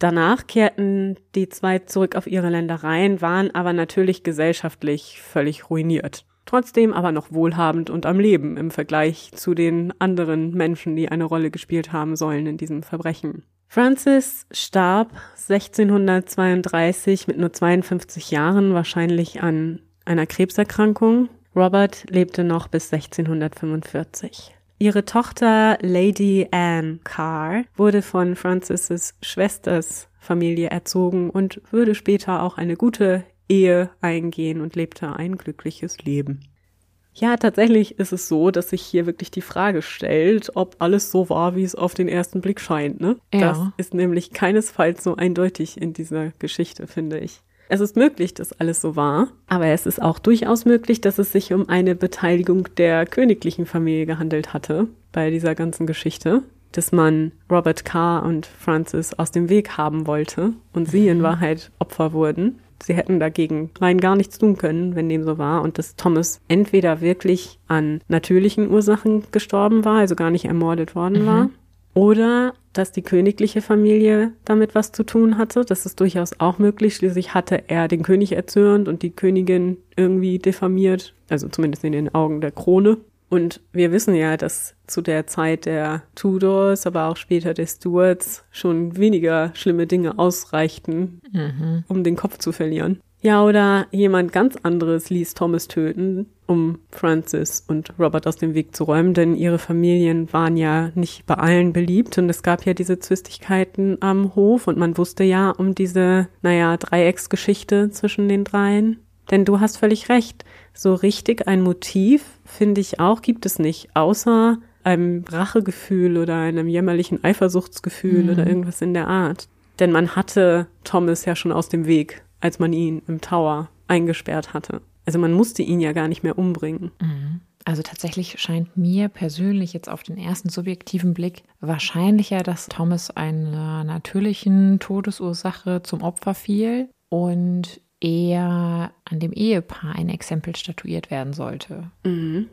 Danach kehrten die zwei zurück auf ihre Ländereien, waren aber natürlich gesellschaftlich völlig ruiniert. Trotzdem aber noch wohlhabend und am Leben im Vergleich zu den anderen Menschen, die eine Rolle gespielt haben sollen in diesem Verbrechen. Francis starb 1632 mit nur 52 Jahren, wahrscheinlich an einer Krebserkrankung. Robert lebte noch bis 1645. Ihre Tochter Lady Anne Carr wurde von Francis' Schwesters Familie erzogen und würde später auch eine gute Ehe eingehen und lebte ein glückliches Leben. Ja, tatsächlich ist es so, dass sich hier wirklich die Frage stellt, ob alles so war, wie es auf den ersten Blick scheint. Ne? Ja. Das ist nämlich keinesfalls so eindeutig in dieser Geschichte, finde ich. Es ist möglich, dass alles so war, aber es ist auch durchaus möglich, dass es sich um eine Beteiligung der königlichen Familie gehandelt hatte bei dieser ganzen Geschichte, dass man Robert Carr und Francis aus dem Weg haben wollte und sie in Wahrheit Opfer wurden. Sie hätten dagegen rein gar nichts tun können, wenn dem so war, und dass Thomas entweder wirklich an natürlichen Ursachen gestorben war, also gar nicht ermordet worden war, oder dass die königliche Familie damit was zu tun hatte. Das ist durchaus auch möglich. Schließlich hatte er den König erzürnt und die Königin irgendwie diffamiert, also zumindest in den Augen der Krone. Und wir wissen ja, dass zu der Zeit der Tudors, aber auch später der Stuarts schon weniger schlimme Dinge ausreichten, um den Kopf zu verlieren. Ja, oder jemand ganz anderes ließ Thomas töten, um Francis und Robert aus dem Weg zu räumen, denn ihre Familien waren ja nicht bei allen beliebt und es gab ja diese Zwistigkeiten am Hof und man wusste ja um diese, naja, Dreiecksgeschichte zwischen den dreien. Denn du hast völlig recht, so richtig ein Motiv, finde ich auch, gibt es nicht, außer einem Rachegefühl oder einem jämmerlichen Eifersuchtsgefühl oder irgendwas in der Art. Denn man hatte Thomas ja schon aus dem Weg, als man ihn im Tower eingesperrt hatte. Also man musste ihn ja gar nicht mehr umbringen. Also tatsächlich scheint mir persönlich jetzt auf den ersten subjektiven Blick wahrscheinlicher, dass Thomas einer natürlichen Todesursache zum Opfer fiel und eher an dem Ehepaar ein Exempel statuiert werden sollte.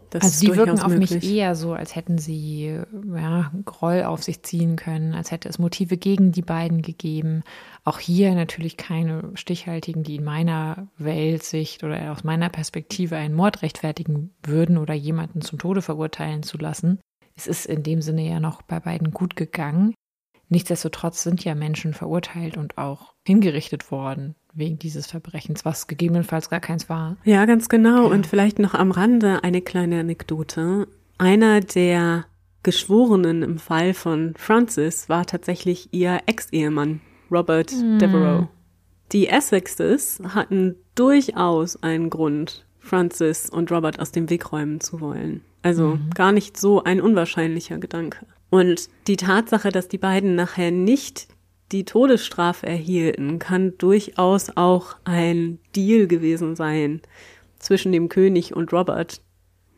Das also ist die wirken auf mich möglich. eher so, als hätten sie ja, Groll auf sich ziehen können, als hätte es Motive gegen die beiden gegeben. Auch hier natürlich keine stichhaltigen, die in meiner Weltsicht oder aus meiner Perspektive einen Mord rechtfertigen würden oder jemanden zum Tode verurteilen zu lassen. Es ist in dem Sinne ja noch bei beiden gut gegangen. Nichtsdestotrotz sind ja Menschen verurteilt und auch hingerichtet worden wegen dieses Verbrechens, was gegebenenfalls gar keins war. Ja, ganz genau. Und vielleicht noch am Rande eine kleine Anekdote. Einer der Geschworenen im Fall von Francis war tatsächlich ihr Ex-Ehemann, Robert Devereux. Die Essexes hatten durchaus einen Grund, Francis und Robert aus dem Weg räumen zu wollen. Also gar nicht so ein unwahrscheinlicher Gedanke. Und die Tatsache, dass die beiden nachher nicht die Todesstrafe erhielten, kann durchaus auch ein Deal gewesen sein zwischen dem König und Robert.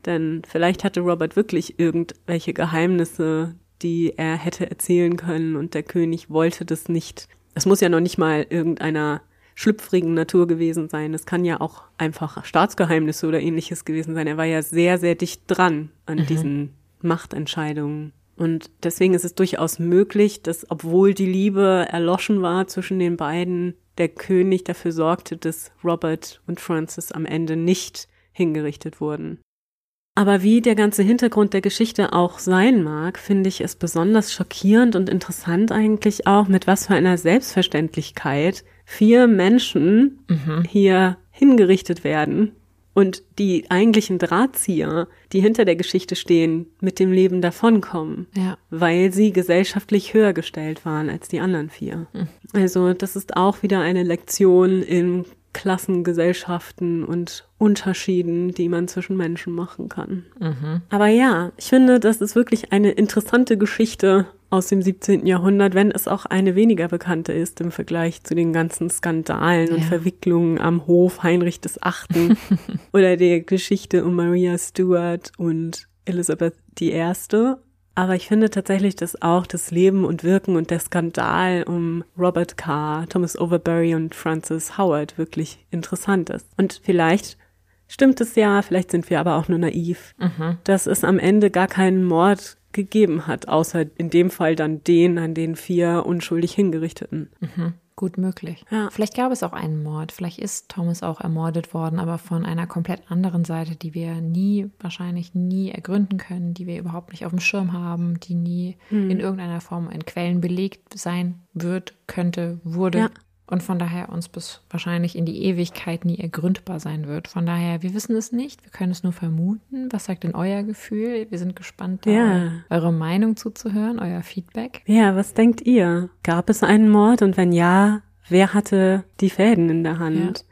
Denn vielleicht hatte Robert wirklich irgendwelche Geheimnisse, die er hätte erzählen können und der König wollte das nicht. Es muss ja noch nicht mal irgendeiner schlüpfrigen Natur gewesen sein. Es kann ja auch einfach Staatsgeheimnisse oder ähnliches gewesen sein. Er war ja sehr, sehr dicht dran an diesen Machtentscheidungen. Und deswegen ist es durchaus möglich, dass obwohl die Liebe erloschen war zwischen den beiden, der König dafür sorgte, dass Robert und Francis am Ende nicht hingerichtet wurden. Aber wie der ganze Hintergrund der Geschichte auch sein mag, finde ich es besonders schockierend und interessant eigentlich auch, mit was für einer Selbstverständlichkeit vier Menschen mhm. hier hingerichtet werden und die eigentlichen Drahtzieher, die hinter der Geschichte stehen, mit dem Leben davonkommen, ja. weil sie gesellschaftlich höher gestellt waren als die anderen vier. Mhm. Also das ist auch wieder eine Lektion in Klassengesellschaften und Unterschieden, die man zwischen Menschen machen kann. Mhm. Aber ja, ich finde, das ist wirklich eine interessante Geschichte aus dem 17. Jahrhundert, wenn es auch eine weniger bekannte ist im Vergleich zu den ganzen Skandalen ja. und Verwicklungen am Hof Heinrich des Achten oder der Geschichte um Maria Stuart und Elizabeth I. Aber ich finde tatsächlich, dass auch das Leben und Wirken und der Skandal um Robert Carr, Thomas Overbury und Francis Howard wirklich interessant ist. Und vielleicht stimmt es ja, vielleicht sind wir aber auch nur naiv, mhm. dass es am Ende gar keinen Mord gegeben hat, außer in dem Fall dann den an den vier unschuldig hingerichteten. Mhm. Gut möglich. Ja. Vielleicht gab es auch einen Mord. Vielleicht ist Thomas auch ermordet worden, aber von einer komplett anderen Seite, die wir nie, wahrscheinlich nie ergründen können, die wir überhaupt nicht auf dem Schirm haben, die nie mhm. in irgendeiner Form in Quellen belegt sein wird, könnte, wurde. Ja und von daher uns bis wahrscheinlich in die Ewigkeit nie ergründbar sein wird. Von daher, wir wissen es nicht, wir können es nur vermuten. Was sagt denn euer Gefühl? Wir sind gespannt, ja. eure Meinung zuzuhören, euer Feedback. Ja, was denkt ihr? Gab es einen Mord und wenn ja, wer hatte die Fäden in der Hand? Ja.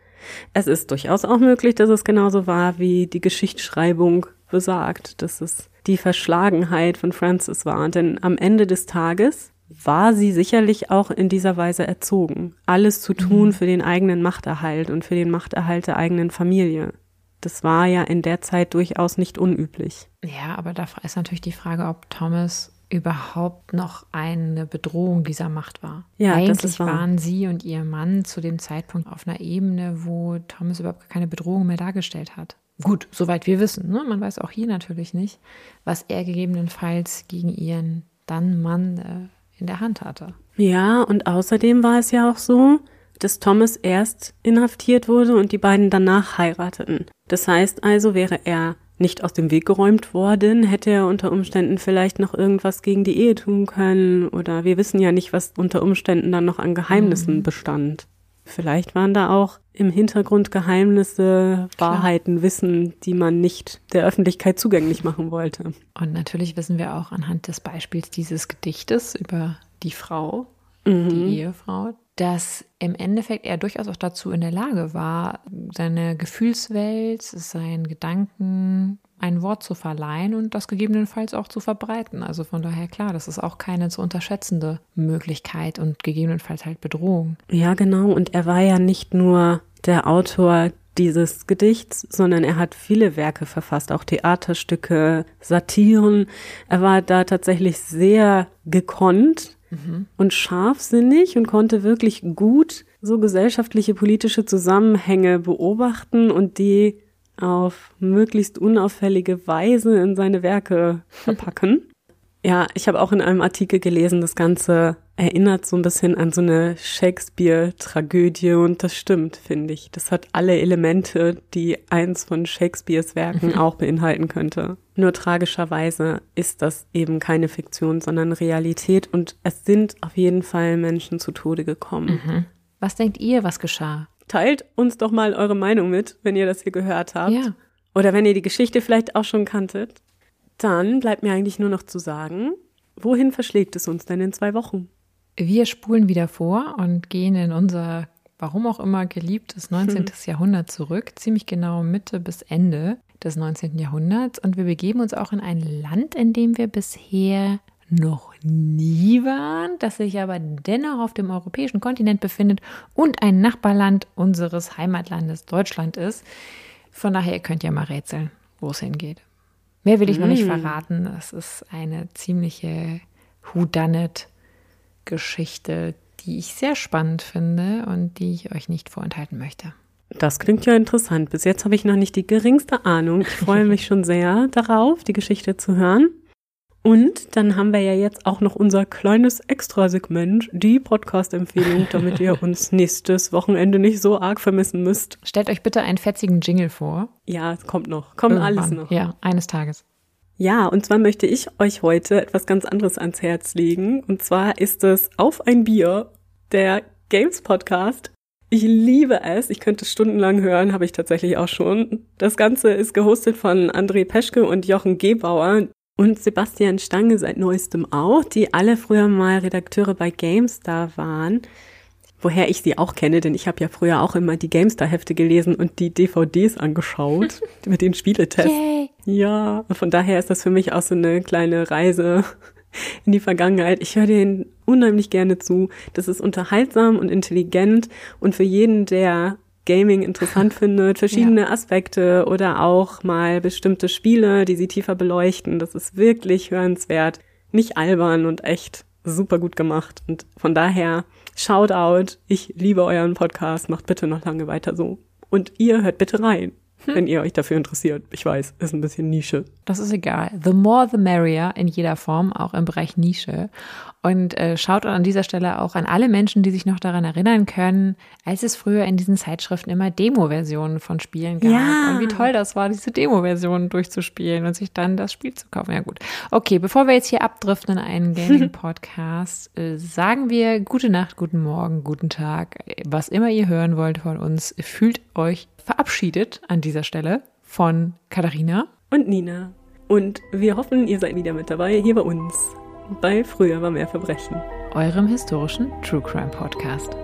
Es ist durchaus auch möglich, dass es genauso war, wie die Geschichtsschreibung besagt, dass es die Verschlagenheit von Francis war. Denn am Ende des Tages war sie sicherlich auch in dieser Weise erzogen, alles zu tun mhm. für den eigenen Machterhalt und für den Machterhalt der eigenen Familie. Das war ja in der Zeit durchaus nicht unüblich. Ja, aber da ist natürlich die Frage, ob Thomas überhaupt noch eine Bedrohung dieser Macht war. Ja, Eigentlich waren sie und ihr Mann zu dem Zeitpunkt auf einer Ebene, wo Thomas überhaupt keine Bedrohung mehr dargestellt hat. Gut, soweit wir wissen. Ne? Man weiß auch hier natürlich nicht, was er gegebenenfalls gegen ihren dann Mann äh, in der Hand hatte. Ja, und außerdem war es ja auch so, dass Thomas erst inhaftiert wurde und die beiden danach heirateten. Das heißt also, wäre er nicht aus dem Weg geräumt worden, hätte er unter Umständen vielleicht noch irgendwas gegen die Ehe tun können oder wir wissen ja nicht, was unter Umständen dann noch an Geheimnissen mhm. bestand. Vielleicht waren da auch im Hintergrund Geheimnisse, Klar. Wahrheiten, Wissen, die man nicht der Öffentlichkeit zugänglich machen wollte. Und natürlich wissen wir auch anhand des Beispiels dieses Gedichtes über die Frau, mhm. die Ehefrau, dass im Endeffekt er durchaus auch dazu in der Lage war, seine Gefühlswelt, seinen Gedanken, ein Wort zu verleihen und das gegebenenfalls auch zu verbreiten. Also von daher klar, das ist auch keine zu unterschätzende Möglichkeit und gegebenenfalls halt Bedrohung. Ja, genau. Und er war ja nicht nur der Autor dieses Gedichts, sondern er hat viele Werke verfasst, auch Theaterstücke, Satiren. Er war da tatsächlich sehr gekonnt mhm. und scharfsinnig und konnte wirklich gut so gesellschaftliche, politische Zusammenhänge beobachten und die auf möglichst unauffällige Weise in seine Werke verpacken. Ja, ich habe auch in einem Artikel gelesen, das Ganze erinnert so ein bisschen an so eine Shakespeare-Tragödie und das stimmt, finde ich. Das hat alle Elemente, die eins von Shakespeares Werken auch beinhalten könnte. Nur tragischerweise ist das eben keine Fiktion, sondern Realität und es sind auf jeden Fall Menschen zu Tode gekommen. Mhm. Was denkt ihr, was geschah? Teilt uns doch mal eure Meinung mit, wenn ihr das hier gehört habt. Ja. Oder wenn ihr die Geschichte vielleicht auch schon kanntet. Dann bleibt mir eigentlich nur noch zu sagen, wohin verschlägt es uns denn in zwei Wochen? Wir spulen wieder vor und gehen in unser, warum auch immer, geliebtes 19. Hm. Jahrhundert zurück, ziemlich genau Mitte bis Ende des 19. Jahrhunderts. Und wir begeben uns auch in ein Land, in dem wir bisher noch nie waren, das sich aber dennoch auf dem europäischen Kontinent befindet und ein Nachbarland unseres Heimatlandes Deutschland ist. Von daher könnt ihr mal rätseln, wo es hingeht. Mehr will ich mm. noch nicht mm. verraten. Es ist eine ziemliche Whodunit-Geschichte, die ich sehr spannend finde und die ich euch nicht vorenthalten möchte. Das klingt ja interessant. Bis jetzt habe ich noch nicht die geringste Ahnung. Ich freue mich schon sehr darauf, die Geschichte zu hören. Und dann haben wir ja jetzt auch noch unser kleines Extrasegment, die Podcast-Empfehlung, damit ihr uns nächstes Wochenende nicht so arg vermissen müsst. Stellt euch bitte einen fetzigen Jingle vor. Ja, es kommt noch. Kommt Irgendwann. alles noch. Ja, eines Tages. Ja, und zwar möchte ich euch heute etwas ganz anderes ans Herz legen. Und zwar ist es Auf ein Bier, der Games Podcast. Ich liebe es. Ich könnte stundenlang hören, habe ich tatsächlich auch schon. Das Ganze ist gehostet von André Peschke und Jochen Gebauer und Sebastian Stange seit neuestem auch, die alle früher mal Redakteure bei GameStar waren. Woher ich sie auch kenne, denn ich habe ja früher auch immer die GameStar-Hefte gelesen und die DVDs angeschaut mit den Spieletests. Yay. Ja, von daher ist das für mich auch so eine kleine Reise in die Vergangenheit. Ich höre denen unheimlich gerne zu. Das ist unterhaltsam und intelligent und für jeden, der Gaming interessant findet, verschiedene ja. Aspekte oder auch mal bestimmte Spiele, die sie tiefer beleuchten. Das ist wirklich hörenswert, nicht albern und echt super gut gemacht. Und von daher, Shoutout, ich liebe euren Podcast, macht bitte noch lange weiter so. Und ihr hört bitte rein hm. wenn ihr euch dafür interessiert. Ich weiß, ist ein bisschen Nische. Das ist egal. The more the merrier in jeder Form, auch im Bereich Nische. Und äh, schaut an dieser Stelle auch an alle Menschen, die sich noch daran erinnern können, als es früher in diesen Zeitschriften immer Demo-Versionen von Spielen gab. Ja. Und wie toll das war, diese Demo-Versionen durchzuspielen und sich dann das Spiel zu kaufen. Ja gut. Okay, bevor wir jetzt hier abdriften in einen Gaming-Podcast, äh, sagen wir gute Nacht, guten Morgen, guten Tag. Was immer ihr hören wollt von uns, fühlt euch verabschiedet an dieser Stelle von Katharina und Nina. Und wir hoffen, ihr seid wieder mit dabei hier bei uns bei Früher war mehr Verbrechen. Eurem historischen True Crime Podcast.